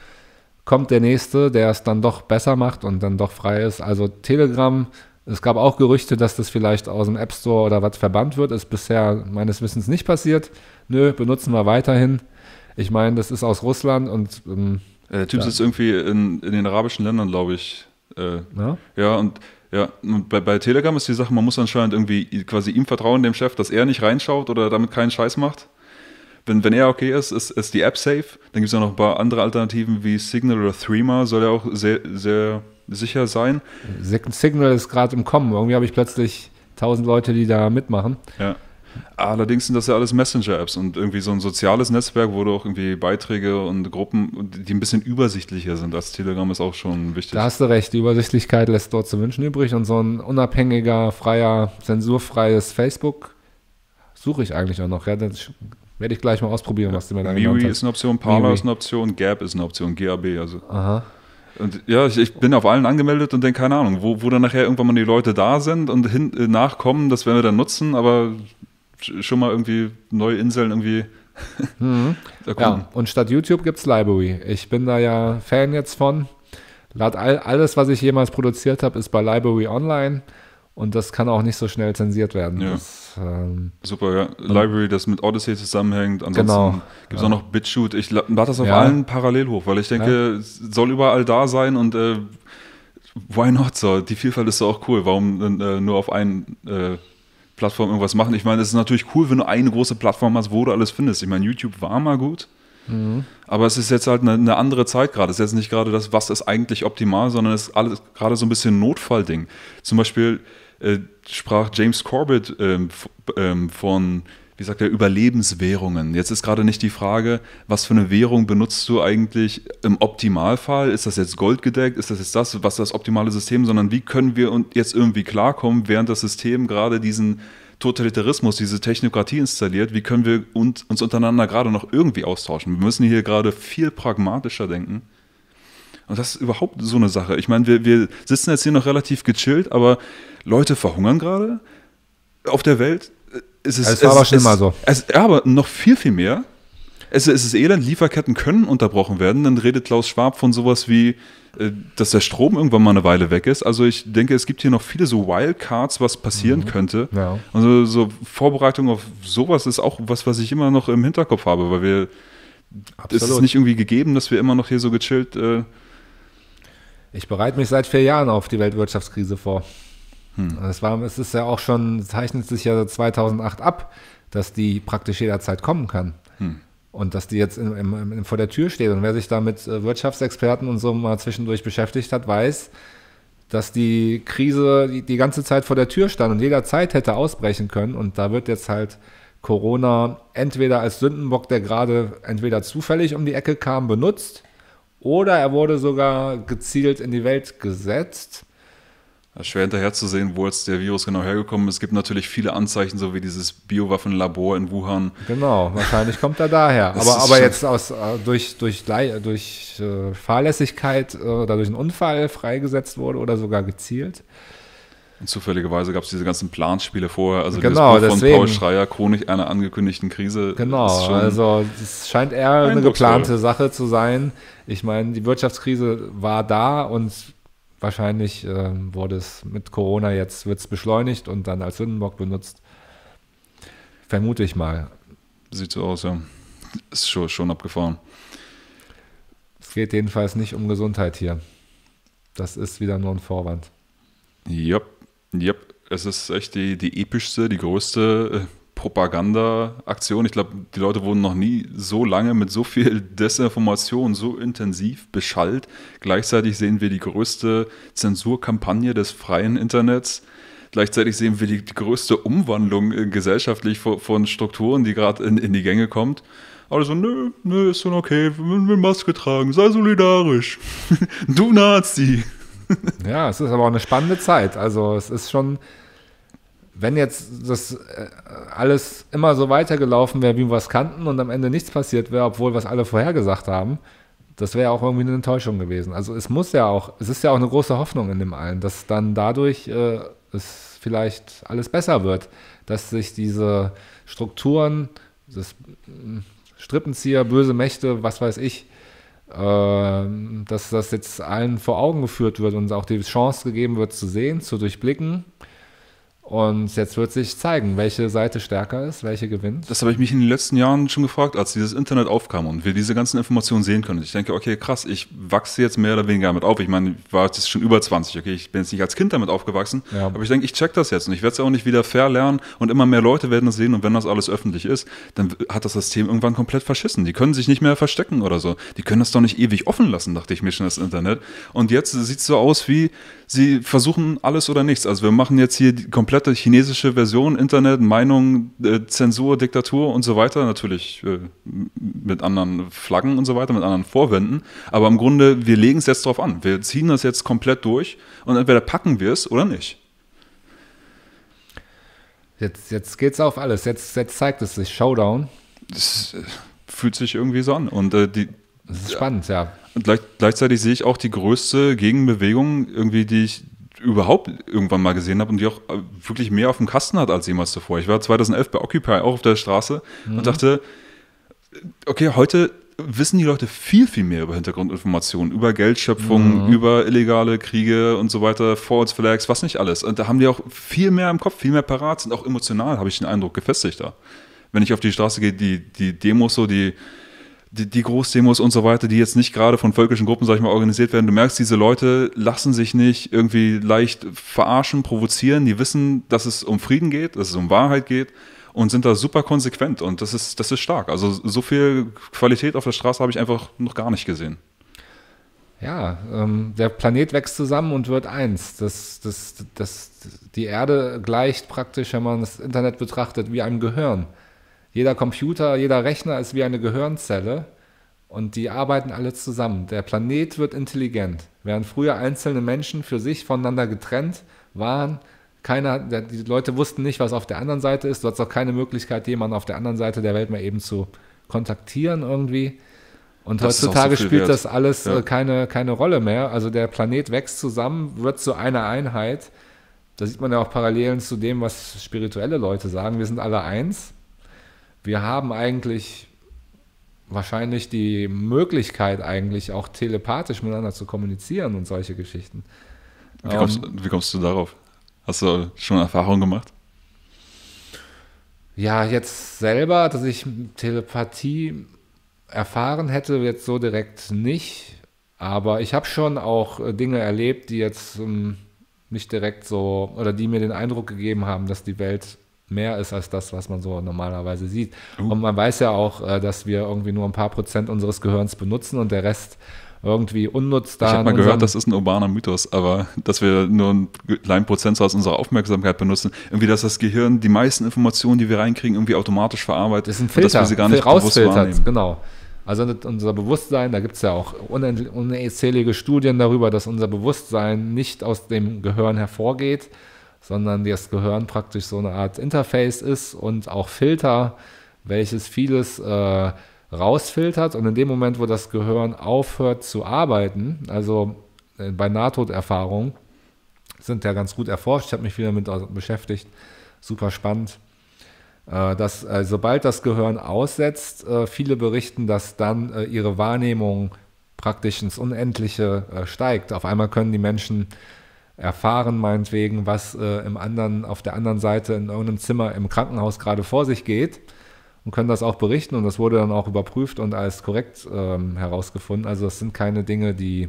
kommt der nächste, der es dann doch besser macht und dann doch frei ist. Also Telegram, es gab auch Gerüchte, dass das vielleicht aus dem App Store oder was verbannt wird. Ist bisher meines Wissens nicht passiert. Nö, benutzen wir weiterhin. Ich meine, das ist aus Russland und ähm, Der Typ Ja. sitzt irgendwie in, in den arabischen Ländern, glaube ich. Äh, ja, ja, und ja, und bei, bei Telegram ist die Sache, man muss anscheinend irgendwie quasi ihm vertrauen, dem Chef, dass er nicht reinschaut oder damit keinen Scheiß macht. Wenn, wenn er okay ist, ist, ist die App safe. Dann gibt es ja noch ein paar andere Alternativen wie Signal oder Threema, soll ja auch sehr, sehr sicher sein. Sig- Signal ist gerade im Kommen. Irgendwie habe ich plötzlich tausend Leute, die da mitmachen. Ja. Allerdings sind das ja alles Messenger-Apps und irgendwie so ein soziales Netzwerk, wo du auch irgendwie Beiträge und Gruppen, die ein bisschen übersichtlicher sind als Telegram, ist auch schon wichtig. Da hast du recht, die Übersichtlichkeit lässt dort zu wünschen übrig und so ein unabhängiger, freier, zensurfreies Facebook suche ich eigentlich auch noch. Ja, das werde ich gleich mal ausprobieren, was du mir da genannt hast. ist eine Option, Parler ist eine Option, Gap ist eine Option, GAB, also. Aha. Und ja, ich, ich bin auf allen angemeldet und denke, keine Ahnung, wo, wo dann nachher irgendwann mal die Leute da sind und hin, äh, nachkommen, das werden wir dann nutzen, aber sch- schon mal irgendwie neue Inseln irgendwie erkunden. Ja, und statt YouTube gibt es Library. Ich bin da ja Fan jetzt von. All, alles, was ich jemals produziert habe, ist bei Library online und das kann auch nicht so schnell zensiert werden. Ja. Das, ähm, Super, ja. Library, das mit Odyssey zusammenhängt. Ansonsten Genau, gibt es ja. auch noch BitChute. Ich la- lade das auf allen parallel hoch, weil ich denke, es soll überall da sein und äh, why not so? Die Vielfalt ist doch auch cool. Warum äh, nur auf einen äh, Plattform irgendwas machen? Ich meine, es ist natürlich cool, wenn du eine große Plattform hast, wo du alles findest. Ich meine, YouTube war mal gut. Mhm. Aber es ist jetzt halt eine, eine andere Zeit gerade. Es ist jetzt nicht gerade das, was ist eigentlich optimal, sondern es ist alles gerade so ein bisschen Notfallding. Zum Beispiel äh, sprach James Corbett ähm, ähm, von, wie sagt er, Überlebenswährungen. Jetzt ist gerade nicht die Frage, was für eine Währung benutzt du eigentlich im Optimalfall? Ist das jetzt goldgedeckt? Ist das jetzt das, was das optimale System? Sondern wie können wir uns jetzt irgendwie klarkommen, während das System gerade diesen Totalitarismus, diese Technokratie installiert, wie können wir uns untereinander gerade noch irgendwie austauschen? Wir müssen hier gerade viel pragmatischer denken. Und das ist überhaupt so eine Sache. Ich meine, wir, wir sitzen jetzt hier noch relativ gechillt, aber Leute verhungern gerade auf der Welt. Es ist, Es war aber schon immer so. Es, ja, aber noch viel, viel mehr. Es, es ist elend, Lieferketten können unterbrochen werden. Dann redet Klaus Schwab von sowas wie, äh, dass der Strom irgendwann mal eine Weile weg ist. Also ich denke, es gibt hier noch viele so Wildcards, was passieren könnte. Ja. Also so Vorbereitung auf sowas ist auch was, was ich immer noch im Hinterkopf habe, weil wir es ist Absolut. nicht irgendwie gegeben, dass wir immer noch hier so gechillt äh, Ich bereite mich seit vier Jahren auf die Weltwirtschaftskrise vor. Hm. Es, war, es ist ja auch schon, zeichnet sich ja 2008 ab, dass die praktisch jederzeit kommen kann. Hm. Und dass die jetzt im, im, im, vor der Tür steht. Und wer sich da mit äh, Wirtschaftsexperten und so mal zwischendurch beschäftigt hat, weiß, dass die Krise die, die ganze Zeit vor der Tür stand und jederzeit hätte ausbrechen können. Und da wird jetzt halt Corona entweder als Sündenbock, der gerade entweder zufällig um die Ecke kam, benutzt oder er wurde sogar gezielt in die Welt gesetzt. Schwer hinterherzusehen, wo jetzt der Virus genau hergekommen ist. Es gibt natürlich viele Anzeichen, so wie dieses Biowaffenlabor in Wuhan. Genau, wahrscheinlich kommt er daher. Aber, aber jetzt aus, äh, durch, durch, durch äh, Fahrlässigkeit äh, oder durch einen Unfall freigesetzt wurde oder sogar gezielt. Und zufälligerweise gab es diese ganzen Planspiele vorher. Also Genau, dieses Buch von. Paul Schreier, Chronik einer angekündigten Krise. Genau, also es scheint eher eine geplante Sache zu sein. Ich meine, die Wirtschaftskrise war da und wahrscheinlich ähm, wurde es mit Corona jetzt wird es beschleunigt und dann als Sündenbock benutzt. Vermute ich mal. Sieht so aus, ja. Ist schon, schon abgefahren. Es geht jedenfalls nicht um Gesundheit hier. Das ist wieder nur ein Vorwand. Yep, yep. Es ist echt die, die epischste, die größte äh, Propaganda-Aktion. Ich glaube, die Leute wurden noch nie so lange mit so viel Desinformation so intensiv beschallt. Gleichzeitig sehen wir die größte Zensurkampagne des freien Internets. Gleichzeitig sehen wir die, die größte Umwandlung äh, gesellschaftlich von, von Strukturen, die gerade in, in die Gänge kommt. Also, nö, nö, ist schon okay, wir Maske tragen, sei solidarisch. du Nazi. Ja, es ist aber auch eine spannende Zeit. Also es ist schon, wenn jetzt das äh, alles immer so weitergelaufen wäre, wie wir es kannten und am Ende nichts passiert wäre, obwohl es alle vorhergesagt haben, das wäre auch irgendwie eine Enttäuschung gewesen. Also es muss ja auch, es ist ja auch eine große Hoffnung in dem allen, dass dann dadurch äh, es vielleicht alles besser wird, dass sich diese Strukturen, das Strippenzieher, böse Mächte, was weiß ich, dass das jetzt allen vor Augen geführt wird und auch die Chance gegeben wird zu sehen, zu durchblicken und jetzt wird sich zeigen, welche Seite stärker ist, welche gewinnt. Das habe ich mich in den letzten Jahren schon gefragt, als dieses Internet aufkam und wir diese ganzen Informationen sehen können. Ich denke, okay, krass, ich wachse jetzt mehr oder weniger damit auf. Ich meine, ich war jetzt schon über 20, okay, ich bin jetzt nicht als Kind damit aufgewachsen, ja. aber ich denke, ich check das jetzt und ich werde es auch nicht wieder verlernen und immer mehr Leute werden das sehen und wenn das alles öffentlich ist, dann hat das System irgendwann komplett verschissen. Die können sich nicht mehr verstecken oder so. Die können das doch nicht ewig offen lassen, dachte ich mir schon, das Internet. Und jetzt sieht es so aus wie, sie versuchen alles oder nichts. Also wir machen jetzt hier die komplette chinesische Version, Internet, Meinung, äh, Zensur, Diktatur und so weiter, natürlich äh, mit anderen Flaggen und so weiter, mit anderen Vorwänden. Aber im Grunde, wir legen es jetzt drauf an. Wir ziehen das jetzt komplett durch und entweder packen wir es oder nicht. Jetzt, jetzt es auf alles. Jetzt, jetzt zeigt es sich. Showdown. Das äh, fühlt sich irgendwie so an. Und äh, die, das ist spannend, ja. Und gleich, gleichzeitig sehe ich auch die größte Gegenbewegung, irgendwie, die ich überhaupt irgendwann mal gesehen habe und die auch äh, wirklich mehr auf dem Kasten hat als jemals zuvor. Ich war 2011 bei Occupy auch auf der Straße mhm. und dachte, okay, heute wissen die Leute viel, viel mehr über Hintergrundinformationen, über Geldschöpfung, mhm. über illegale Kriege und so weiter, Forwards Flags, was nicht alles. Und da haben die auch viel mehr im Kopf, viel mehr parat, sind auch emotional, habe ich den Eindruck, gefestigt da. Wenn ich auf die Straße gehe, die, die Demos so, die die, die Großdemos und so weiter, die jetzt nicht gerade von völkischen Gruppen, sag ich mal, organisiert werden, du merkst, diese Leute lassen sich nicht irgendwie leicht verarschen, provozieren, die wissen, dass es um Frieden geht, dass es um Wahrheit geht und sind da super konsequent und das ist, das ist stark. Also so viel Qualität auf der Straße habe ich einfach noch gar nicht gesehen. Ja, ähm, der Planet wächst zusammen und wird eins. Das, das, das, die Erde gleicht praktisch, wenn man das Internet betrachtet, wie einem Gehirn. Jeder Computer, jeder Rechner ist wie eine Gehirnzelle und die arbeiten alle zusammen. Der Planet wird intelligent. Während früher einzelne Menschen für sich voneinander getrennt waren, keiner, die Leute wussten nicht, was auf der anderen Seite ist. Du hast auch keine Möglichkeit, jemanden auf der anderen Seite der Welt mal eben zu kontaktieren irgendwie. Und das heutzutage so spielt wert. das alles ja. Äh, keine, keine Rolle mehr. Also der Planet wächst zusammen, wird zu einer Einheit. Da sieht man ja auch Parallelen zu dem, was spirituelle Leute sagen. Wir sind alle eins wir haben eigentlich wahrscheinlich die Möglichkeit, eigentlich auch telepathisch miteinander zu kommunizieren und solche Geschichten. Wie kommst, ähm, wie kommst du darauf? Hast du schon Erfahrungen gemacht? Ja, jetzt selber, dass ich Telepathie erfahren hätte, jetzt so direkt nicht. Aber ich habe schon auch äh, Dinge erlebt, die jetzt um, nicht direkt so, oder die mir den Eindruck gegeben haben, dass die Welt mehr ist als das, was man so normalerweise sieht. Uh. Und man weiß ja auch, äh, dass wir irgendwie nur ein paar Prozent unseres Gehirns benutzen und der Rest irgendwie unnutzt da. Ich habe mal gehört, das ist ein urbaner Mythos, aber dass wir nur einen kleinen Prozentsatz unserer Aufmerksamkeit benutzen, irgendwie, dass das Gehirn die meisten Informationen, die wir reinkriegen, irgendwie automatisch verarbeitet. Das ist ein Filter, dass wir sie gar nicht rausfiltert, genau. Also unser Bewusstsein, da gibt es ja auch unzählige Studien darüber, dass unser Bewusstsein nicht aus dem Gehirn hervorgeht, sondern das Gehirn praktisch so eine Art Interface ist und auch Filter, welches vieles äh, rausfiltert. Und in dem Moment, wo das Gehirn aufhört zu arbeiten, also äh, bei Nahtoderfahrungen, sind ja ganz gut erforscht. Ich habe mich wieder damit beschäftigt. Super spannend. Äh, dass, äh, sobald das Gehirn aussetzt, äh, viele berichten, dass dann äh, ihre Wahrnehmung praktisch ins Unendliche steigt. Auf einmal können die Menschen erfahren, meinetwegen, was äh, im anderen, auf der anderen Seite in irgendeinem Zimmer im Krankenhaus gerade vor sich geht und können das auch berichten und das wurde dann auch überprüft und als korrekt ähm, herausgefunden. Also es sind keine Dinge, die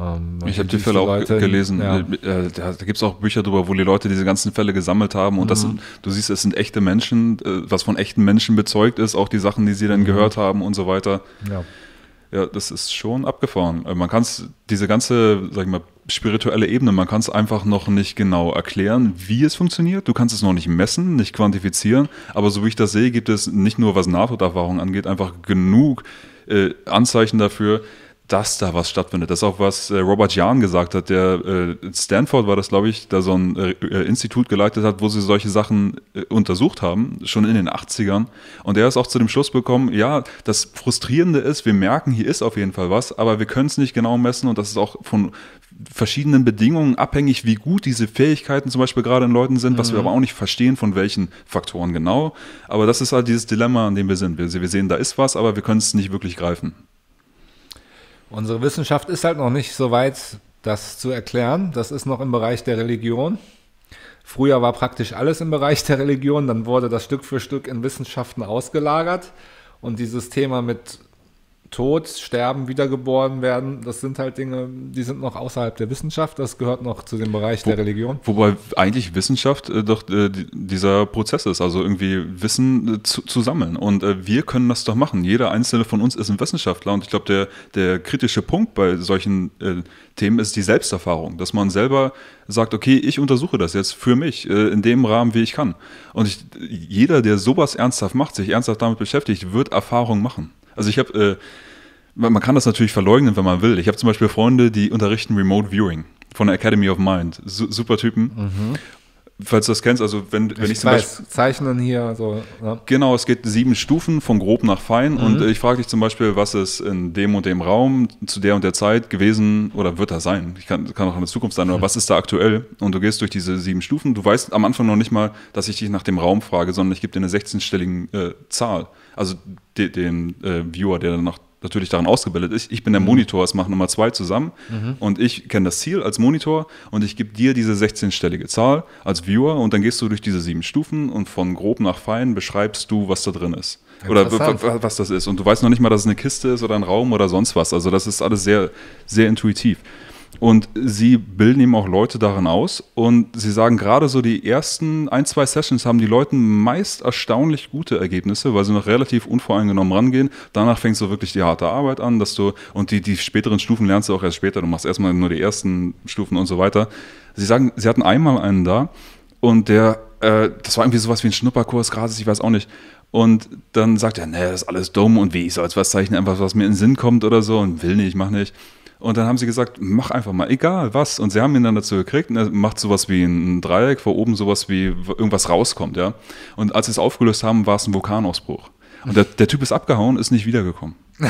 ähm, ich habe die Fälle auch Leute, gelesen. Ja. Äh, da, da gibt es auch Bücher drüber, wo die Leute diese ganzen Fälle gesammelt haben. Und mhm. das sind, du siehst, es sind echte Menschen, äh, was von echten Menschen bezeugt ist, auch die Sachen, die sie dann mhm. gehört haben und so weiter. Ja. Ja, das ist schon abgefahren. Man kann es, diese ganze, sag ich mal, spirituelle Ebene, man kann es einfach noch nicht genau erklären, wie es funktioniert. Du kannst es noch nicht messen, nicht quantifizieren. Aber so wie ich das sehe, gibt es nicht nur, was Nahtoderfahrung angeht, einfach genug äh, Anzeichen dafür, dass da was stattfindet. Das ist auch, was äh, Robert Jahn gesagt hat, der äh, Stanford war das, glaube ich, da so ein äh, äh, Institut geleitet hat, wo sie solche Sachen äh, untersucht haben, schon in den 80ern. Und er ist auch zu dem Schluss bekommen, ja, das Frustrierende ist, wir merken, hier ist auf jeden Fall was, aber wir können es nicht genau messen und das ist auch von verschiedenen Bedingungen abhängig, wie gut diese Fähigkeiten zum Beispiel gerade in Leuten sind, mhm. was wir mhm. aber auch nicht verstehen, von welchen Faktoren genau. Aber das ist halt dieses Dilemma, an dem wir sind. Wir, wir sehen, da ist was, aber wir können es nicht wirklich greifen. Unsere Wissenschaft ist halt noch nicht so weit, das zu erklären. Das ist noch im Bereich der Religion. Früher war praktisch alles im Bereich der Religion, dann wurde das Stück für Stück in Wissenschaften ausgelagert. Und dieses Thema mit Tod, Sterben, Wiedergeboren werden, das sind halt Dinge, die sind noch außerhalb der Wissenschaft, das gehört noch zu dem Bereich Wo, der Religion. Wobei eigentlich Wissenschaft äh, doch äh, dieser Prozess ist, also irgendwie Wissen äh, zu, zu, sammeln. Und äh, wir können das doch machen. Jeder einzelne von uns ist ein Wissenschaftler und ich glaube, der, der kritische Punkt bei solchen äh, Themen ist die Selbsterfahrung, dass man selber sagt, okay, ich untersuche das jetzt für mich, äh, in dem Rahmen, wie ich kann. Und ich, jeder, der sowas ernsthaft macht, sich ernsthaft damit beschäftigt, wird Erfahrung machen. Also ich habe, äh, man kann das natürlich verleugnen, wenn man will. Ich habe zum Beispiel Freunde, die unterrichten Remote Viewing von der Academy of Mind. Su super Typen. Mhm. Falls du das kennst, also wenn, wenn ich, ich zum weiß, Beispiel. Zeichnen hier, so. Ja. Genau, es geht sieben Stufen von grob nach fein. Mhm. Und äh, ich frage dich zum Beispiel, was ist in dem und dem Raum zu der und der Zeit gewesen oder wird da sein? Ich kann, kann auch in der Zukunft sein, aber mhm. was ist da aktuell? Und du gehst durch diese sieben Stufen. Du weißt am Anfang noch nicht mal, dass ich dich nach dem Raum frage, sondern ich gebe dir eine 16-stellige äh, Zahl. Also de, den äh, Viewer, der dann noch natürlich daran ausgebildet ist. Ich bin der mhm. Monitor, es machen Nummer zwei zusammen mhm. und ich kenne das Ziel als Monitor und ich gebe dir diese 16-stellige Zahl als Viewer und dann gehst du durch diese sieben Stufen und von grob nach fein beschreibst du, was da drin ist. Oder was das ist. Und du weißt noch nicht mal, dass es eine Kiste ist oder ein Raum oder sonst was. Also das ist alles sehr, sehr intuitiv. Und sie bilden eben auch Leute darin aus. Und sie sagen, gerade so die ersten ein, zwei Sessions haben die Leute meist erstaunlich gute Ergebnisse, weil sie noch relativ unvoreingenommen rangehen. Danach fängt so wirklich die harte Arbeit an, dass du, und die, die späteren Stufen lernst du auch erst später. Du machst erstmal nur die ersten Stufen und so weiter. Sie sagen, sie hatten einmal einen da und der, äh, das war irgendwie sowas wie ein Schnupperkurs, gratis, ich weiß auch nicht. Und dann sagt er, nee, das ist alles dumm und wie ich soll jetzt was zeichnen, einfach was mir in den Sinn kommt oder so und will nicht, mach nicht. Und dann haben sie gesagt, mach einfach mal, egal was. Und sie haben ihn dann dazu gekriegt und er macht sowas wie ein Dreieck, wo oben sowas wie irgendwas rauskommt, ja. Und als sie es aufgelöst haben, war es ein Vulkanausbruch. Und der, der Typ ist abgehauen, ist nicht wiedergekommen.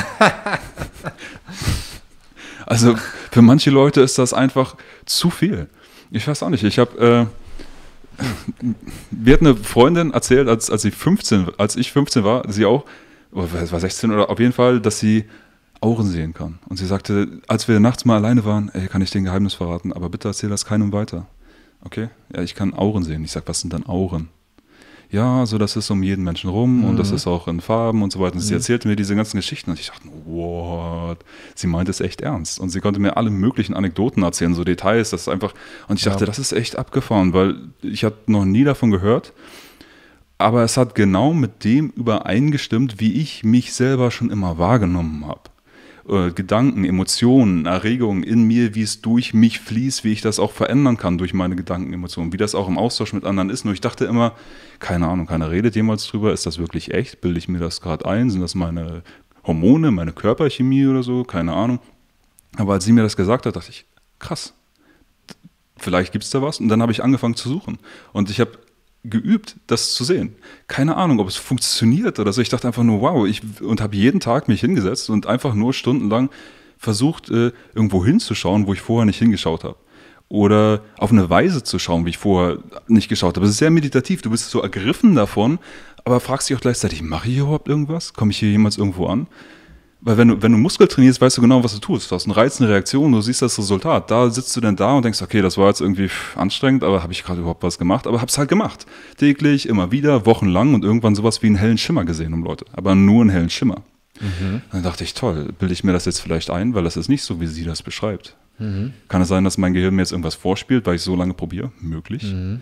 also für manche Leute ist das einfach zu viel. Ich weiß auch nicht. Ich habe, äh, mir hat eine Freundin erzählt, als, als sie 15, als ich 15 war, sie auch, oder war 16 oder auf jeden Fall, dass sie Auren sehen kann. Und sie sagte, als wir nachts mal alleine waren, ey, kann ich dir ein Geheimnis verraten, aber bitte erzähl das keinem weiter. Okay? Ja, ich kann Auren sehen. Ich sage, was sind denn Auren? Ja, so das ist um jeden Menschen rum mhm. und das mhm. ist auch in Farben und so weiter. Und mhm. sie erzählte mir diese ganzen Geschichten und ich dachte, what? Sie meint es echt ernst. Und sie konnte mir alle möglichen Anekdoten erzählen, so Details, das ist einfach. Und ich dachte, ja. das ist echt abgefahren, weil ich hatte noch nie davon gehört. Aber es hat genau mit dem übereingestimmt, wie ich mich selber schon immer wahrgenommen habe äh, Gedanken, Emotionen, Erregungen in mir, wie es durch mich fließt, wie ich das auch verändern kann durch meine Gedanken, Emotionen, wie das auch im Austausch mit anderen ist. Nur ich dachte immer, keine Ahnung, keiner redet jemals drüber, ist das wirklich echt? Bilde ich mir das gerade ein? Sind das meine Hormone, meine Körperchemie oder so? Keine Ahnung. Aber als sie mir das gesagt hat, dachte ich, krass, vielleicht gibt es da was. Und dann habe ich angefangen zu suchen. Und ich habe geübt, das zu sehen. Keine Ahnung, ob es funktioniert oder so. Ich dachte einfach nur, wow, ich und habe jeden Tag mich hingesetzt und einfach nur stundenlang versucht, äh, irgendwo hinzuschauen, wo ich vorher nicht hingeschaut habe. Oder auf eine Weise zu schauen, wie ich vorher nicht geschaut habe. Es ist sehr meditativ. Du bist so ergriffen davon, aber fragst dich auch gleichzeitig, mache ich hier überhaupt irgendwas? Komme ich hier jemals irgendwo an? Weil wenn du, wenn du Muskel trainierst, weißt du genau, was du tust. Du hast eine reizende Reaktion, du siehst das Resultat. Da sitzt du dann da und denkst, okay, das war jetzt irgendwie anstrengend, aber habe ich gerade überhaupt was gemacht? Aber hab's halt gemacht. Täglich, immer wieder, wochenlang und irgendwann sowas wie einen hellen Schimmer gesehen um Leute. Aber nur einen hellen Schimmer. Mhm. Dann dachte ich, toll, bilde ich mir das jetzt vielleicht ein, weil das ist nicht so, wie sie das beschreibt. Mhm. Kann es sein, dass mein Gehirn mir jetzt irgendwas vorspielt, weil ich so lange probiere? Möglich. Mhm.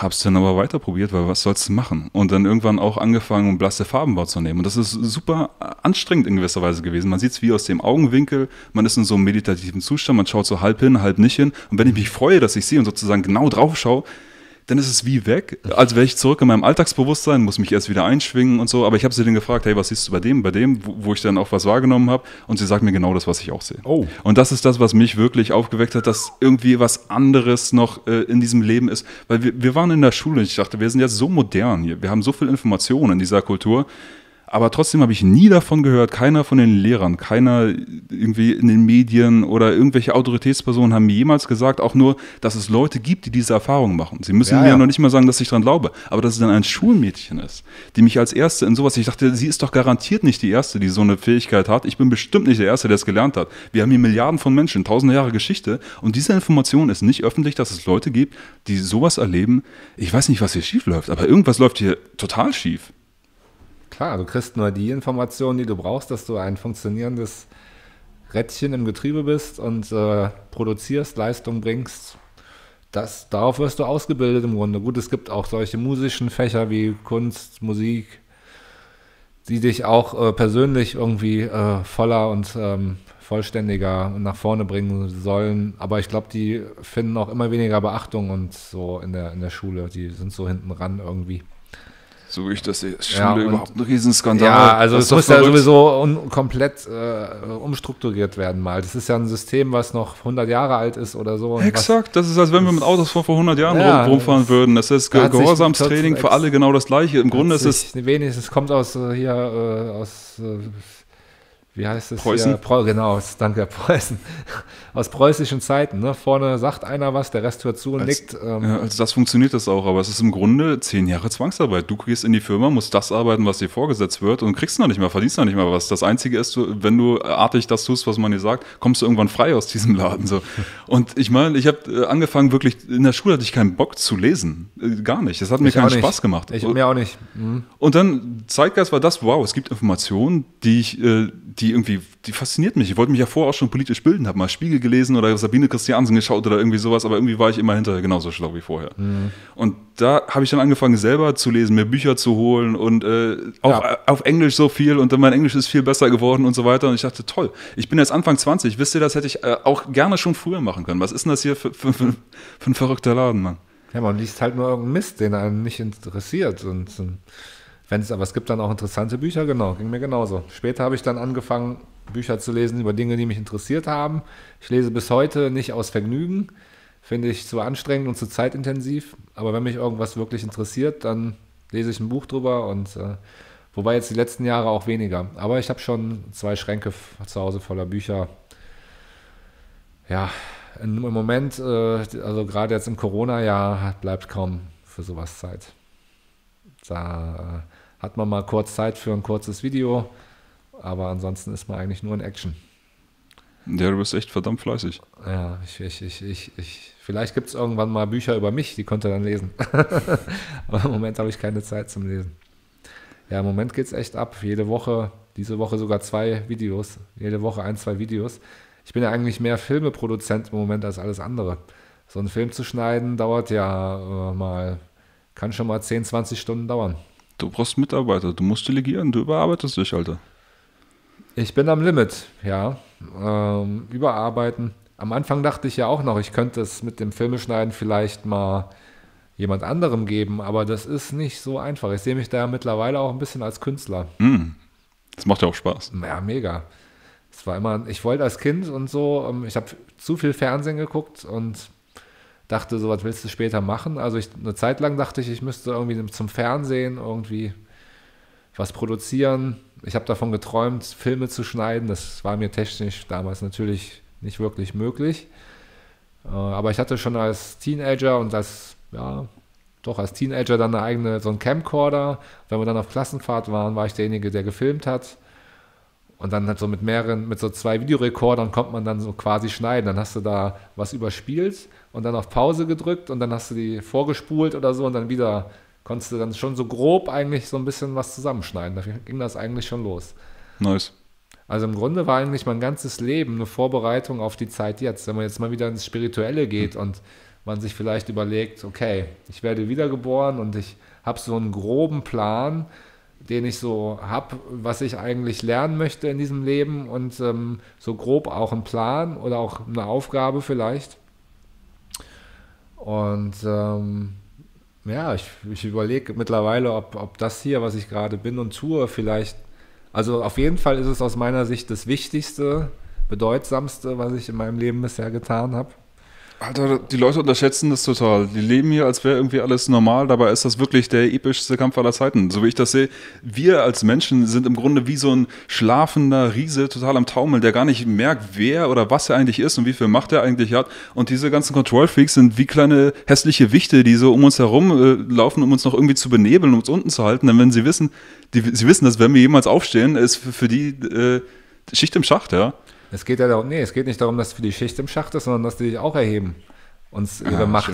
Hab's dann aber weiter probiert, weil was sollst du machen? Und dann irgendwann auch angefangen, um blasse Farben wahrzunehmen. Und das ist super anstrengend in gewisser Weise gewesen. Man sieht es wie aus dem Augenwinkel, man ist in so einem meditativen Zustand, man schaut so halb hin, halb nicht hin. Und wenn ich mich freue, dass ich sehe und sozusagen genau drauf schaue, dann ist es wie weg. Als wäre ich zurück in meinem Alltagsbewusstsein, muss mich erst wieder einschwingen und so. Aber ich habe sie dann gefragt, hey, was siehst du bei dem, bei dem, wo, wo ich dann auch was wahrgenommen habe. Und sie sagt mir genau das, was ich auch sehe. Oh. Und das ist das, was mich wirklich aufgeweckt hat, dass irgendwie was anderes noch äh, in diesem Leben ist. Weil wir, wir waren in der Schule und ich dachte, wir sind jetzt so modern hier. Wir haben so viel Information in dieser Kultur. Aber trotzdem habe ich nie davon gehört, keiner von den Lehrern, keiner irgendwie in den Medien oder irgendwelche Autoritätspersonen haben mir jemals gesagt, auch nur, dass es Leute gibt, die diese Erfahrung machen. Sie müssen Ja, mir ja. noch nicht mal sagen, dass ich dran glaube, aber dass es dann ein Schulmädchen ist, die mich als Erste in sowas, ich dachte, sie ist doch garantiert nicht die Erste, die so eine Fähigkeit hat. Ich bin bestimmt nicht der Erste, der es gelernt hat. Wir haben hier Milliarden von Menschen, tausende Jahre Geschichte und diese Information ist nicht öffentlich, dass es Leute gibt, die sowas erleben. Ich weiß nicht, was hier schief läuft, aber irgendwas läuft hier total schief. Klar, du kriegst nur die Informationen, die du brauchst, dass du ein funktionierendes Rädchen im Getriebe bist und äh, produzierst, Leistung bringst. Das, darauf wirst du ausgebildet im Grunde. Gut, es gibt auch solche musischen Fächer wie Kunst, Musik, die dich auch äh, persönlich irgendwie äh, voller und ähm, vollständiger nach vorne bringen sollen. Aber ich glaube, die finden auch immer weniger Beachtung und so in der, in der Schule. Die sind so hinten ran irgendwie. So wie ich das sehe, ist Ja, Schule und- überhaupt ein Riesenskandal. Ja, also Das es muss ja verrückt. sowieso un komplett äh, umstrukturiert werden mal. Das ist ja ein System, was noch 100 Jahre alt ist oder so. Exakt, das ist, als wenn wir mit Autos von vor 100 Jahren Ja, rum, rumfahren würden. Das ist Ge Gehorsamstraining für alle genau das Gleiche. Im Grunde ist es wenigstens kommt aus äh, hier äh, aus äh, wie heißt es Preußen? Hier? Preu genau, danke Preußen. Aus preußischen Zeiten. Ne? Vorne sagt einer was, der Rest hört zu und Als- nickt. Ähm, Ja, also das funktioniert das auch, aber es ist im Grunde zehn Jahre Zwangsarbeit. Du gehst in die Firma, musst das arbeiten, was dir vorgesetzt wird und kriegst noch nicht mal, verdienst noch nicht mal was. Das Einzige ist, wenn du artig das tust, was man dir sagt, kommst du irgendwann frei aus diesem Laden. So. Und ich meine, ich habe äh, angefangen, wirklich, in der Schule hatte ich keinen Bock zu lesen. Äh, Gar nicht. Das hat mir ich keinen. Spaß gemacht. Ich mir auch nicht. Mhm. Und dann Zeitgeist war das, wow, es gibt Informationen, die ich, äh, die irgendwie, die fasziniert mich. Ich wollte mich ja vorher auch schon politisch bilden, habe mal Spiegel gelesen oder Sabine Christiansen geschaut oder irgendwie sowas, aber irgendwie war ich immer hinterher genauso schlau wie vorher. Und da habe ich dann angefangen, selber zu lesen, mir Bücher zu holen und äh, auch Ja. auf Englisch so viel und dann mein Englisch ist viel besser geworden und so weiter. Und ich dachte, toll, ich bin jetzt Anfang 20, wisst ihr, das hätte ich äh, auch gerne schon früher machen können. Was ist denn das hier für, für, für, für ein verrückter Laden, Mann? Ja, man liest halt nur irgendeinen Mist, den einen nicht interessiert. Und ähm, wenn es, aber es gibt dann auch interessante Bücher, genau, ging mir genauso. Später habe ich dann angefangen, Bücher zu lesen über Dinge, die mich interessiert haben. Ich lese bis heute nicht aus Vergnügen, finde ich zu anstrengend und zu zeitintensiv. Aber wenn mich irgendwas wirklich interessiert, dann lese ich ein Buch drüber und äh, wobei jetzt die letzten Jahre auch weniger. Aber ich habe schon zwei Schränke zu Hause voller Bücher. Ja, im im Moment, äh, also gerade jetzt im Corona-Jahr, bleibt kaum für sowas Zeit. Da äh, hat man mal kurz Zeit für ein kurzes Video, aber ansonsten ist man eigentlich nur in Action. Ja, du bist echt verdammt fleißig. Ja, ich, ich, ich, ich, ich vielleicht gibt es irgendwann mal Bücher über mich, die könnt ihr dann lesen. aber im Moment habe ich keine Zeit zum Lesen. Ja, im Moment geht es echt ab. Jede Woche, diese Woche sogar zwei Videos. Jede Woche ein, zwei Videos. Ich bin ja eigentlich mehr Filmeproduzent im Moment als alles andere. So einen Film zu schneiden dauert ja äh, mal, kann schon mal 10, 20 Stunden dauern. Du brauchst Mitarbeiter, du musst delegieren, du überarbeitest dich, Alter. Ich bin am Limit, ja. Ähm, überarbeiten. Am Anfang dachte ich ja auch noch, ich könnte es mit dem Filmeschneiden vielleicht mal jemand anderem geben, aber das ist nicht so einfach. Ich sehe mich da mittlerweile auch ein bisschen als Künstler. Hm. Das macht ja auch Spaß. Ja, mega. Es war immer, ich wollte als Kind und so, ähm, ich habe zu viel Fernsehen geguckt und dachte, so was willst du später machen. Also ich, eine Zeit lang dachte ich, ich müsste irgendwie zum Fernsehen irgendwie was produzieren. Ich habe davon geträumt, Filme zu schneiden. Das war mir technisch damals natürlich nicht wirklich möglich. Äh, Aber ich hatte schon als Teenager und als, ja, doch als Teenager dann eine eigene, so einen Camcorder. Wenn wir dann auf Klassenfahrt waren, war ich derjenige, der gefilmt hat. Und dann halt so mit mehreren, mit so zwei Videorekordern kommt man dann so quasi schneiden. Dann hast du da was überspielt und dann auf Pause gedrückt und dann hast du die vorgespult oder so und dann wieder konntest du dann schon so grob eigentlich so ein bisschen was zusammenschneiden. Da ging das eigentlich schon los. Nice. Also im Grunde war eigentlich mein ganzes Leben eine Vorbereitung auf die Zeit jetzt. Wenn man jetzt mal wieder ins Spirituelle geht und man sich vielleicht überlegt, okay, ich werde wiedergeboren und ich habe so einen groben Plan, den ich so habe, was ich eigentlich lernen möchte in diesem Leben und ähm, so grob auch einen Plan oder auch eine Aufgabe vielleicht. Und ähm, ja, ich, ich überlege mittlerweile, ob, ob das hier, was ich gerade bin und tue, vielleicht, also auf jeden Fall ist es aus meiner Sicht das Wichtigste, bedeutsamste, was ich in meinem Leben bisher getan habe. Alter, die Leute unterschätzen das total. Die leben hier, als wäre irgendwie alles normal. Dabei ist das wirklich der epischste Kampf aller Zeiten. So wie ich das sehe, wir als Menschen sind im Grunde wie so ein schlafender Riese total am Taumeln, der gar nicht merkt, wer oder was er eigentlich ist und wie viel Macht er eigentlich hat. Und diese ganzen Control-Freaks sind wie kleine hässliche Wichte, die so um uns herum äh, laufen, um uns noch irgendwie zu benebeln, um uns unten zu halten. Denn wenn sie wissen, die, sie wissen, dass wenn wir jemals aufstehen, ist für, für die äh, Schicht im Schacht, ja. Es geht ja darum, nee, es geht nicht darum, dass für die Schicht im Schacht ist, sondern dass die sich auch erheben und ihre Ah, Macht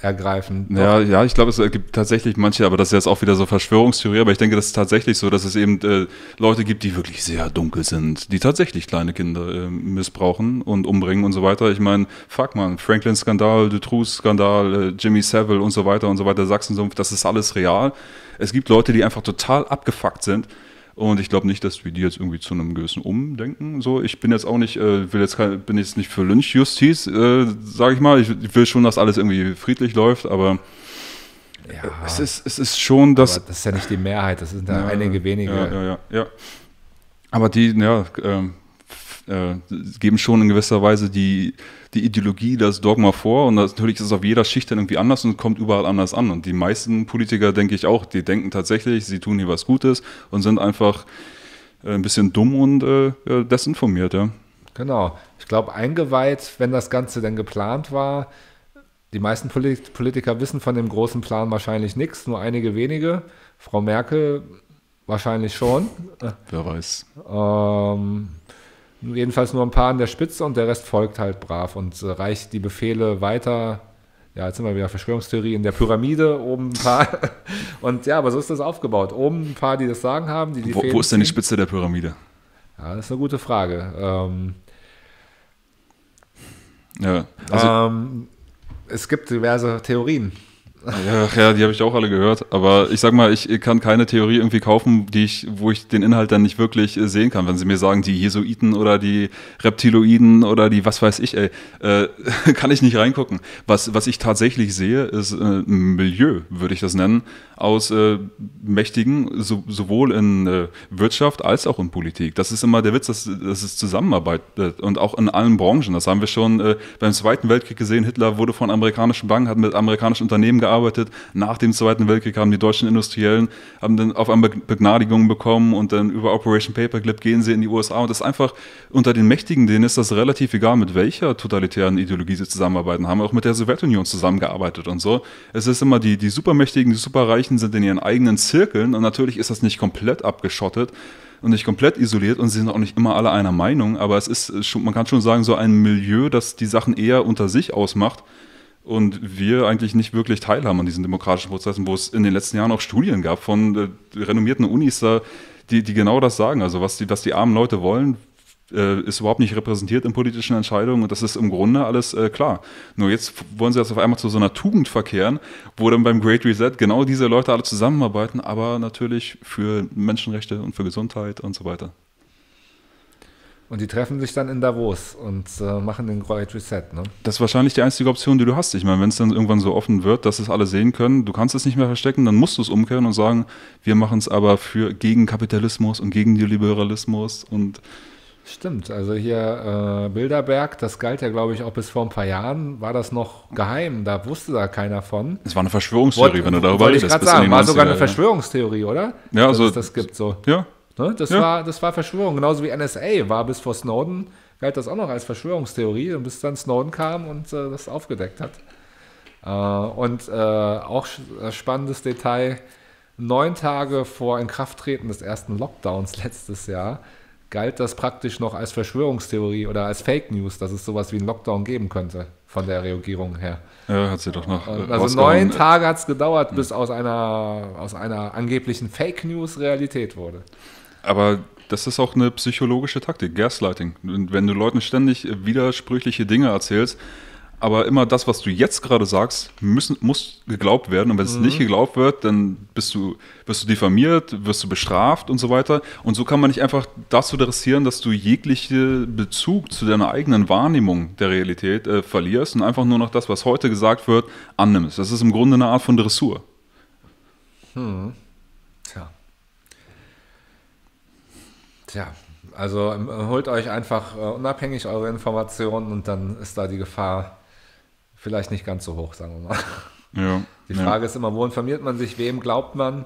ergreifen. Ja, ja, ich glaube, es gibt tatsächlich manche, aber das ist jetzt auch wieder so Verschwörungstheorie, aber ich denke, das ist tatsächlich so, dass es eben äh, Leute gibt, die wirklich sehr dunkel sind, die tatsächlich kleine Kinder äh, missbrauchen und umbringen und so weiter. Ich meine, fuck man, Franklin-Skandal, Dutroux-Skandal, äh, Jimmy Savile und so weiter und so weiter, Sachsensumpf, das ist alles real. Es gibt Leute, die einfach total abgefuckt sind. Und ich glaube nicht, dass wir die jetzt irgendwie zu einem gewissen Umdenken so. Ich bin jetzt auch nicht, äh, will jetzt kein, bin jetzt nicht für Lynchjustiz, äh, sage ich mal. Ich, ich will schon, dass alles irgendwie friedlich läuft, aber ja, es ist, es ist schon das. das ist ja nicht die Mehrheit, das sind ja, einige wenige. Ja, ja, ja, ja. Aber die, ja, ähm, äh, geben schon in gewisser Weise die, die Ideologie, das Dogma vor. Und das, natürlich ist es auf jeder Schicht dann irgendwie anders und kommt überall anders an. Und die meisten Politiker, denke ich auch, die denken tatsächlich, sie tun hier was Gutes und sind einfach äh, ein bisschen dumm und äh, desinformiert, ja. Genau. Ich glaube, eingeweiht, wenn das Ganze denn geplant war, die meisten Polit Politiker wissen von dem großen Plan wahrscheinlich nichts, nur einige wenige. Frau Merkel wahrscheinlich schon. Wer weiß. Ähm, jedenfalls nur ein paar an der Spitze und der Rest folgt halt brav und äh, reicht die Befehle weiter. Ja, jetzt sind wir wieder Verschwörungstheorie in der Pyramide, oben ein paar. Und ja, aber so ist das aufgebaut. Oben ein paar, die das Sagen haben, die die Wo, wo ist denn die. Spitze der Pyramide? Ja, das ist eine gute Frage. Ähm, Ja, also, ähm, es gibt diverse Theorien. Ja, ja, die habe ich auch alle gehört. Aber ich sag mal, ich kann keine Theorie irgendwie kaufen, die ich, wo ich den Inhalt dann nicht wirklich äh, sehen kann. Wenn sie mir sagen, die Jesuiten oder die Reptiloiden oder die was weiß ich, ey, äh, kann ich nicht reingucken. Was, was ich tatsächlich sehe, ist äh, ein Milieu, würde ich das nennen, aus äh, Mächtigen, so, sowohl in äh, Wirtschaft als auch in Politik. Das ist immer der Witz, dass, dass es zusammenarbeitet und auch in allen Branchen. Das haben wir schon äh, beim Zweiten Weltkrieg gesehen. Hitler wurde von amerikanischen Banken, hat mit amerikanischen Unternehmen gearbeitet. Nach dem Zweiten Weltkrieg haben die deutschen Industriellen haben dann auf einmal Begnadigungen bekommen und dann über Operation Paperclip gehen sie in die USA. Und das ist einfach unter den Mächtigen, denen ist das relativ egal, mit welcher totalitären Ideologie sie zusammenarbeiten. Haben auch mit der Sowjetunion zusammengearbeitet und so. Es ist immer die, die Supermächtigen, die Superreichen sind in ihren eigenen Zirkeln und natürlich ist das nicht komplett abgeschottet und nicht komplett isoliert und sie sind auch nicht immer alle einer Meinung, aber es ist schon, man kann schon sagen, so ein Milieu, das die Sachen eher unter sich ausmacht und wir eigentlich nicht wirklich teilhaben an diesen demokratischen Prozessen, wo es in den letzten Jahren auch Studien gab von äh, renommierten Unis, da, die, die genau das sagen. Also was die, was die armen Leute wollen, äh, ist überhaupt nicht repräsentiert in politischen Entscheidungen und das ist im Grunde alles äh, klar. Nur jetzt wollen sie das auf einmal zu so einer Tugend verkehren, wo dann beim Great Reset genau diese Leute alle zusammenarbeiten, aber natürlich für Menschenrechte und für Gesundheit und so weiter. Und die treffen sich dann in Davos und äh, machen den Great Reset. Ne? Das ist wahrscheinlich die einzige Option, die du hast. Ich meine, wenn es dann irgendwann so offen wird, dass es alle sehen können, du kannst es nicht mehr verstecken, dann musst du es umkehren und sagen, wir machen es aber für gegen Kapitalismus und gegen Neoliberalismus und Stimmt, also hier äh, Bilderberg, das galt ja, glaube ich, auch bis vor ein paar Jahren, war das noch geheim, da wusste da keiner von. es war eine Verschwörungstheorie, wenn du darüber wollte ich redest. gerade sagen, war sogar 90er, eine Verschwörungstheorie, oder? Ja, Dass also- es das gibt so. Ja, Ne? Das, Ja. war, das war Verschwörung, genauso wie NSA war bis vor Snowden, galt das auch noch als Verschwörungstheorie und bis dann Snowden kam und äh, das aufgedeckt hat. Äh, und äh, auch sch- äh, spannendes Detail, neun Tage vor Inkrafttreten des ersten Lockdowns letztes Jahr galt das praktisch noch als Verschwörungstheorie oder als Fake News, dass es sowas wie einen Lockdown geben könnte von der Regierung her. ja, hat sie doch noch. äh, Also neun Tage hat es gedauert, bis aus einer, aus einer angeblichen Fake News Realität wurde. Aber das ist auch eine psychologische Taktik, Gaslighting. Wenn du Leuten ständig widersprüchliche Dinge erzählst, aber immer das, was du jetzt gerade sagst, müssen, muss geglaubt werden. Und wenn es nicht geglaubt wird, dann bist du, wirst du diffamiert, wirst du bestraft und so weiter. Und so kann man nicht einfach dazu dressieren, dass du jegliche Bezug zu deiner eigenen Wahrnehmung der Realität äh, verlierst und einfach nur noch das, was heute gesagt wird, annimmst. Das ist im Grunde eine Art von Dressur. Tja. Tja, also ähm, holt euch einfach äh, unabhängig eure Informationen und dann ist da die Gefahr vielleicht nicht ganz so hoch, sagen wir mal. Ja. Die ja. Frage ist immer, wo informiert man sich, wem glaubt man?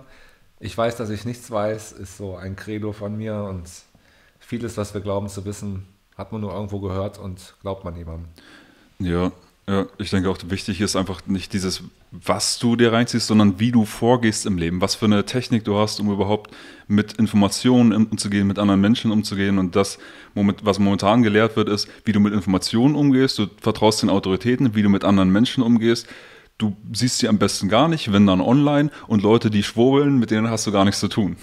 Ich weiß, dass ich nichts weiß, ist so ein Credo von mir und vieles, was wir glauben zu wissen, hat man nur irgendwo gehört und glaubt man jemandem. Ja, ja, ich denke auch, wichtig ist einfach nicht dieses, was du dir reinziehst, sondern wie du vorgehst im Leben, was für eine Technik du hast, um überhaupt mit Informationen umzugehen, mit anderen Menschen umzugehen. Und das, was momentan gelehrt wird, ist, wie du mit Informationen umgehst. Du vertraust den Autoritäten, wie du mit anderen Menschen umgehst. Du siehst sie am besten gar nicht, wenn dann online. Und Leute, die schwurbeln, mit denen hast du gar nichts zu tun.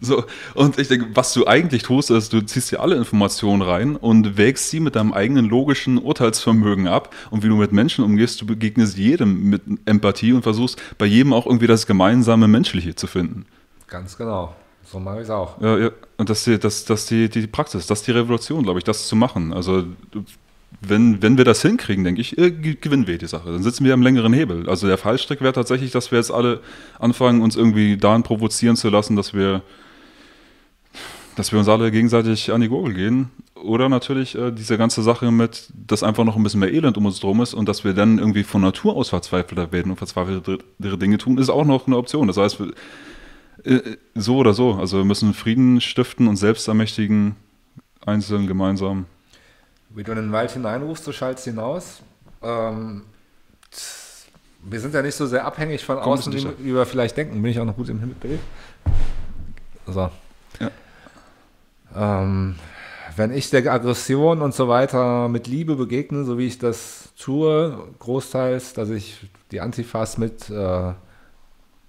So, und ich denke, was du eigentlich tust, ist, du ziehst dir alle Informationen rein und wägst sie mit deinem eigenen logischen Urteilsvermögen ab. Und wie du mit Menschen umgehst, du begegnest jedem mit Empathie und versuchst bei jedem auch irgendwie das gemeinsame Menschliche zu finden. Ganz genau. So mache ich es auch. Ja, ja. Und das, ist die- das, das die, die Praxis, das ist die Revolution, glaube ich, das zu machen. Also wenn, wenn wir das hinkriegen, denke ich, äh, ge- gewinnen wir die Sache. Dann sitzen wir am längeren Hebel. Also der Fallstrick wäre tatsächlich, dass wir jetzt alle anfangen, uns irgendwie dahin provozieren zu lassen, dass wir, dass wir uns alle gegenseitig an die Gurgel gehen. Oder natürlich äh, diese ganze Sache mit, dass einfach noch ein bisschen mehr Elend um uns drum ist und dass wir dann irgendwie von Natur aus verzweifelter werden und verzweifeltere Dinge tun, ist auch noch eine Option. Das heißt, wir- äh, so oder so. Also wir müssen Frieden stiften und selbst ermächtigen, einzeln, gemeinsam. Wie du in den Wald hineinrufst, so schaltst hinaus. Ähm, wir sind ja nicht so sehr abhängig von Komm, außen, du wie wir vielleicht denken. Bin ich auch noch gut im Bild? So. Ähm, wenn ich der Aggression und so weiter mit Liebe begegne, so wie ich das tue, großteils, dass ich die Antifas mit äh,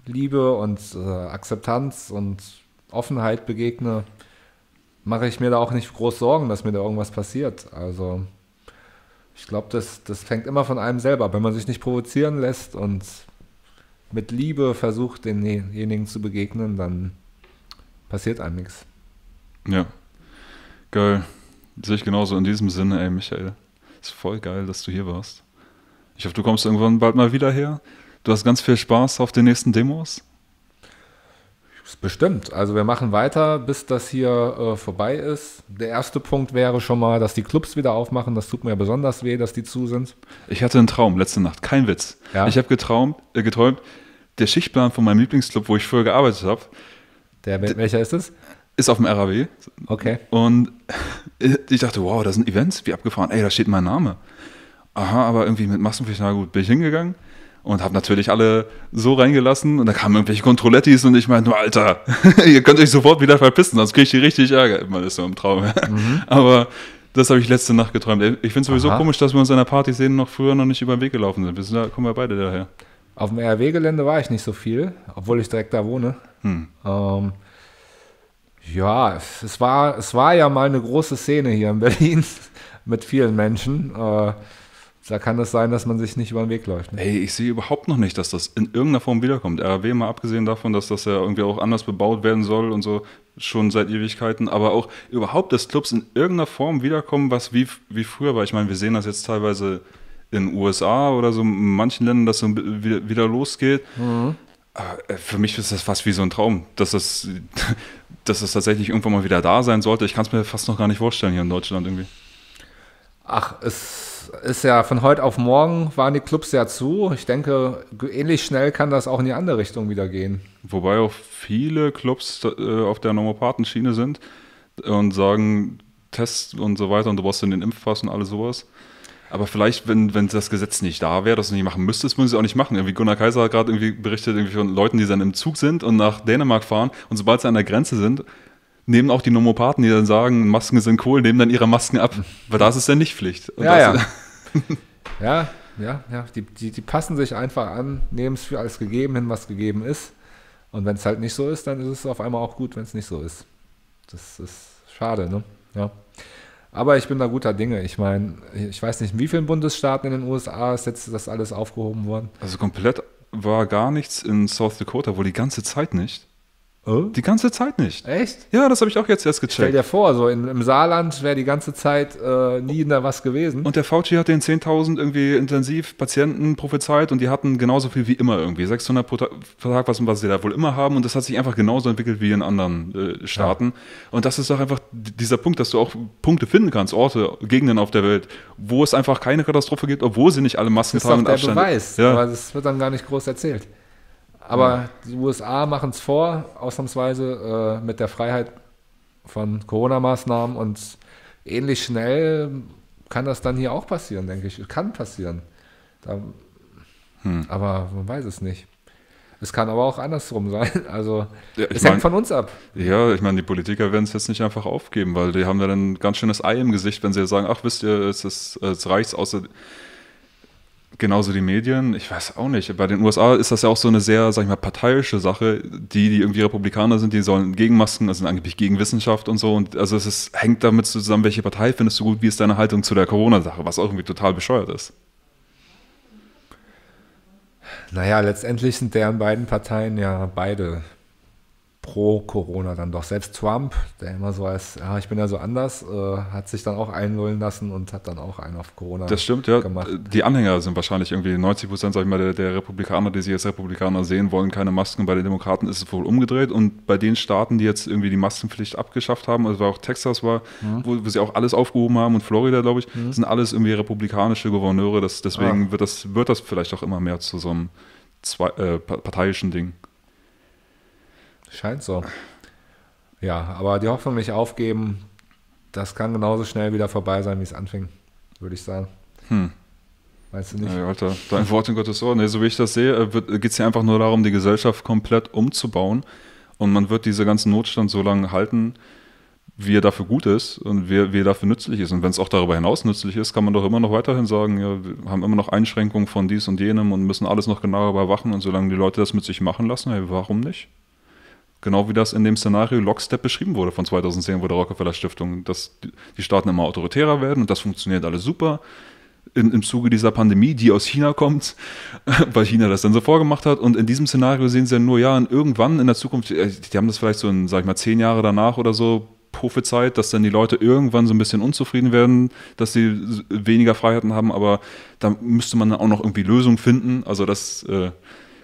Liebe und äh, Akzeptanz und Offenheit begegne, mache ich mir da auch nicht groß Sorgen, dass mir da irgendwas passiert. Also ich glaube, das, das fängt immer von einem selber. ab. Wenn man sich nicht provozieren lässt und mit Liebe versucht, denjenigen zu begegnen, dann passiert einem nichts. Ja. Geil. Sehe ich genauso in diesem Sinne, ey, Michael. Ist voll geil, dass du hier warst. Ich hoffe, du kommst irgendwann bald mal wieder her. Du hast ganz viel Spaß auf den nächsten Demos. Bestimmt. Also wir machen weiter, bis das hier äh, vorbei ist. Der erste Punkt wäre schon mal, dass die Clubs wieder aufmachen. Das tut mir besonders weh, dass die zu sind. Ich hatte einen Traum letzte Nacht, kein Witz. Ja? Ich habe geträumt, äh, geträumt, der Schichtplan von meinem Lieblingsclub, wo ich früher gearbeitet habe, Der, welcher ist es? Ist auf dem RAW. Okay. Und ich dachte, wow, da sind Events, wie abgefahren. Ey, da steht mein Name. Aha, aber irgendwie mit Maskenpflicht, na gut, bin ich hingegangen und habe natürlich alle so reingelassen und da kamen irgendwelche Kontrollettis und ich meinte nur, Alter, ihr könnt euch sofort wieder verpissen, sonst kriege ich die richtig Ärger. Man ist so im Traum. Aber das habe ich letzte Nacht geträumt. Ich finde es sowieso Aha. komisch, dass wir uns an der Partyszene noch früher noch nicht über den Weg gelaufen sind. Wir sind da, kommen ja beide daher. Auf dem RW-Gelände war ich nicht so viel, obwohl ich direkt da wohne. Hm. Ähm, ja, es war, es war ja mal eine große Szene hier in Berlin mit vielen Menschen. Äh, da kann es sein, dass man sich nicht über den Weg läuft. Ne? Ey, ich sehe überhaupt noch nicht, dass das in irgendeiner Form wiederkommt. RAW mal abgesehen davon, dass das ja irgendwie auch anders bebaut werden soll und so, schon seit Ewigkeiten, aber auch überhaupt, dass Clubs in irgendeiner Form wiederkommen, was wie, wie früher war. Ich meine, wir sehen das jetzt teilweise in den USA oder so, in manchen Ländern, dass so wieder, wieder losgeht. Aber äh, für mich ist das fast wie so ein Traum, dass das, dass das tatsächlich irgendwann mal wieder da sein sollte. Ich kann es mir fast noch gar nicht vorstellen hier in Deutschland irgendwie. Ach, es ist ja von heute auf morgen waren die Clubs ja zu. Ich denke, ähnlich schnell kann das auch in die andere Richtung wieder gehen. Wobei auch viele Clubs äh, auf der Normopathen-Schiene sind und sagen, Tests und so weiter und du brauchst den Impfpass und alles sowas. Aber vielleicht, wenn, wenn das Gesetz nicht da wäre, das du nicht machen müsstest, müssen sie es auch nicht machen. Irgendwie Gunnar Kaiser hat gerade irgendwie berichtet irgendwie von Leuten, die dann im Zug sind und nach Dänemark fahren und sobald sie an der Grenze sind, nehmen auch die Nomopathen, die dann sagen, Masken sind cool, nehmen dann ihre Masken ab. Weil da ist es dann nicht Pflicht. Und Ja, das, ja. ja, ja, ja. Die, die, die passen sich einfach an, nehmen es für alles gegeben hin, was gegeben ist. Und wenn es halt nicht so ist, dann ist es auf einmal auch gut, wenn es nicht so ist. Das ist schade, ne? Ja. Aber ich bin da guter Dinge. Ich meine, ich weiß nicht, in wie vielen Bundesstaaten in den USA ist jetzt das alles aufgehoben worden? Also komplett war gar nichts in South Dakota, wohl die ganze Zeit nicht. Oh? Die ganze Zeit nicht. Echt? Ja, das habe ich auch jetzt erst Stell gecheckt. dir vor, so in, im Saarland wäre die ganze Zeit äh, nie da was gewesen. Und der Fauci hat den 10.000 irgendwie Intensivpatienten prophezeit und die hatten genauso viel wie immer irgendwie. 600 pro Ta- pro Tag, was, was sie da wohl immer haben. Und das hat sich einfach genauso entwickelt wie in anderen äh, Staaten. Und das ist doch einfach dieser Punkt, dass du auch Punkte finden kannst, Orte, Gegenden auf der Welt, wo es einfach keine Katastrophe gibt, obwohl sie nicht alle Masken das ist tragen doch und der Abstand. Beweis, Ja. aber das wird dann gar nicht groß erzählt. Aber die USA machen es vor, ausnahmsweise äh, mit der Freiheit von Corona-Maßnahmen und ähnlich schnell kann das dann hier auch passieren, denke ich. Kann passieren. Da, Hm. Aber man weiß es nicht. Es kann aber auch andersrum sein. Also Ja, es mein- hängt von uns ab. Ja, ich meine, die Politiker werden es jetzt nicht einfach aufgeben, weil die haben ja dann ein ganz schönes Ei im Gesicht, wenn sie sagen, ach, wisst ihr, es, ist, es reicht außer genauso die Medien. Ich weiß auch nicht. Bei den USA ist das ja auch so eine sehr, sag ich mal, parteiische Sache. Die, die irgendwie Republikaner sind, die sollen gegen Masken, also sind angeblich gegen Wissenschaft und so. Und also es ist, hängt damit zusammen, welche Partei findest du gut, wie ist deine Haltung zu der Corona-Sache, was auch irgendwie total bescheuert ist. Naja, letztendlich sind deren beiden Parteien ja beide pro Corona dann doch. Selbst Trump, der immer so als, ja, ich bin ja so anders, äh, hat sich dann auch einlullen lassen und hat dann auch einen auf Corona Das stimmt, ja. gemacht. Die Anhänger sind wahrscheinlich irgendwie 90 Prozent, sag ich mal, der, der Republikaner, die sich als Republikaner sehen, wollen keine Masken. Bei den Demokraten ist es wohl umgedreht. Und bei den Staaten, die jetzt irgendwie die Maskenpflicht abgeschafft haben, also auch Texas war, wo, wo sie auch alles aufgehoben haben und Florida, glaube ich, sind alles irgendwie republikanische Gouverneure. Das, deswegen wird, das, wird das vielleicht auch immer mehr zu so einem zwei, äh, pa- parteiischen Ding. Scheint so. Ja, aber die Hoffnung nicht aufgeben, das kann genauso schnell wieder vorbei sein, wie es anfing, würde ich sagen. Hm. Weißt du nicht? Ja, Alter, dein Wort in Gottes Ohr. Nee, so wie ich das sehe, geht es ja einfach nur darum, die Gesellschaft komplett umzubauen. Und man wird diese ganzen Notstand so lange halten, wie er dafür gut ist und wie, wie er dafür nützlich ist. Und wenn es auch darüber hinaus nützlich ist, kann man doch immer noch weiterhin sagen, ja, wir haben immer noch Einschränkungen von dies und jenem und müssen alles noch genauer überwachen. Und solange die Leute das mit sich machen lassen, hey, warum nicht? Genau wie das in dem Szenario Lockstep beschrieben wurde von 2010, wo der Rockefeller Stiftung, dass die- Staaten immer autoritärer werden und das funktioniert alles super. In, Im Zuge dieser Pandemie, die aus China kommt, weil China das dann so vorgemacht hat. Und in diesem Szenario sehen sie ja nur, ja, irgendwann in der Zukunft, äh, die haben das vielleicht so in, sag ich mal, zehn Jahre danach oder so prophezeit, dass dann die Leute irgendwann so ein bisschen unzufrieden werden, dass sie weniger Freiheiten haben, aber da müsste man dann auch noch irgendwie Lösungen finden. Also das äh,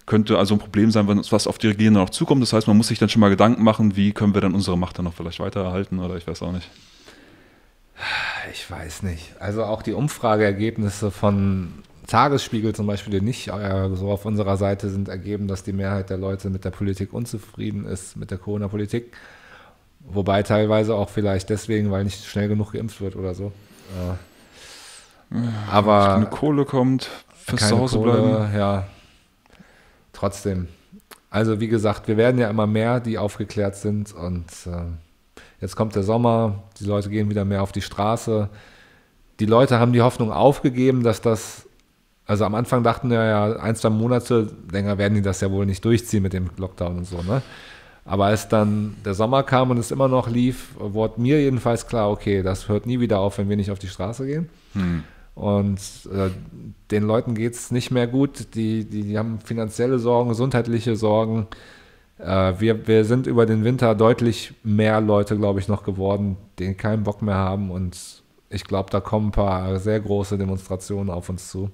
könnte also ein Problem sein, wenn uns was auf die Regierenden noch zukommt. Das heißt, man muss sich dann schon mal Gedanken machen, wie können wir dann unsere Macht dann noch vielleicht weiter erhalten oder ich weiß auch nicht. Ich weiß nicht. Also auch die Umfrageergebnisse von Tagesspiegel zum Beispiel, die nicht äh, so auf unserer Seite sind, ergeben, dass die Mehrheit der Leute mit der Politik unzufrieden ist, mit der Corona-Politik. Wobei teilweise auch vielleicht deswegen, weil nicht schnell genug geimpft wird oder so. Äh, Wenn aber eine Kohle kommt, fürs Zuhause bleiben. ja. Trotzdem. Also wie gesagt, wir werden ja immer mehr, die aufgeklärt sind und äh, jetzt kommt der Sommer, die Leute gehen wieder mehr auf die Straße. Die Leute haben die Hoffnung aufgegeben, dass das, also am Anfang dachten wir ja, ein, zwei Monate länger werden die das ja wohl nicht durchziehen mit dem Lockdown und so, ne? Aber als dann der Sommer kam und es immer noch lief, wurde mir jedenfalls klar, okay, das hört nie wieder auf, wenn wir nicht auf die Straße gehen. Hm. Und äh, den Leuten geht es nicht mehr gut. Die, die, die haben finanzielle Sorgen, gesundheitliche Sorgen. Äh, wir, wir sind über den Winter deutlich mehr Leute, glaube ich, noch geworden, die keinen Bock mehr haben. Und ich glaube, da kommen ein paar sehr große Demonstrationen auf uns zu.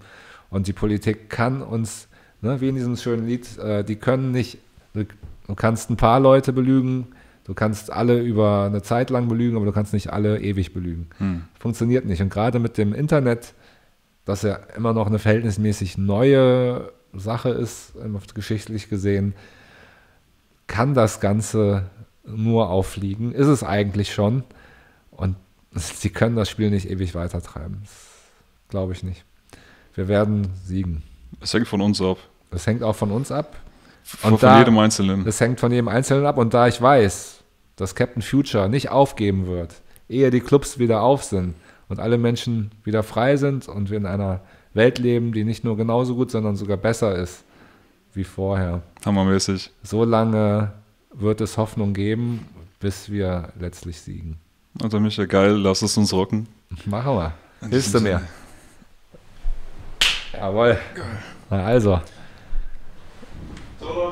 Und die Politik kann uns, ne, wie in diesem schönen Lied, äh, die können nicht, du, du kannst ein paar Leute belügen, du kannst alle über eine Zeit lang belügen, aber du kannst nicht alle ewig belügen Hm. funktioniert nicht. Und gerade mit dem Internet, das ja immer noch eine verhältnismäßig neue Sache ist, ähm, geschichtlich gesehen, kann das Ganze nur auffliegen. Ist es eigentlich schon. Und sie können das Spiel nicht ewig weitertreiben. Glaube ich nicht. Wir werden siegen. Es hängt von uns ab. Das hängt auch von uns ab. Und von da- jedem Einzelnen. Das hängt von jedem Einzelnen ab. Und da ich weiß, dass Captain Future nicht aufgeben wird, ehe die Clubs wieder auf sind und alle Menschen wieder frei sind und wir in einer Welt leben, die nicht nur genauso gut, sondern sogar besser ist wie vorher. Hammermäßig. So lange wird es Hoffnung geben, bis wir letztlich siegen. Also Micha, geil, lass es uns rocken. Machen wir. Hilfst du mir? Jawohl. Na also, Hello.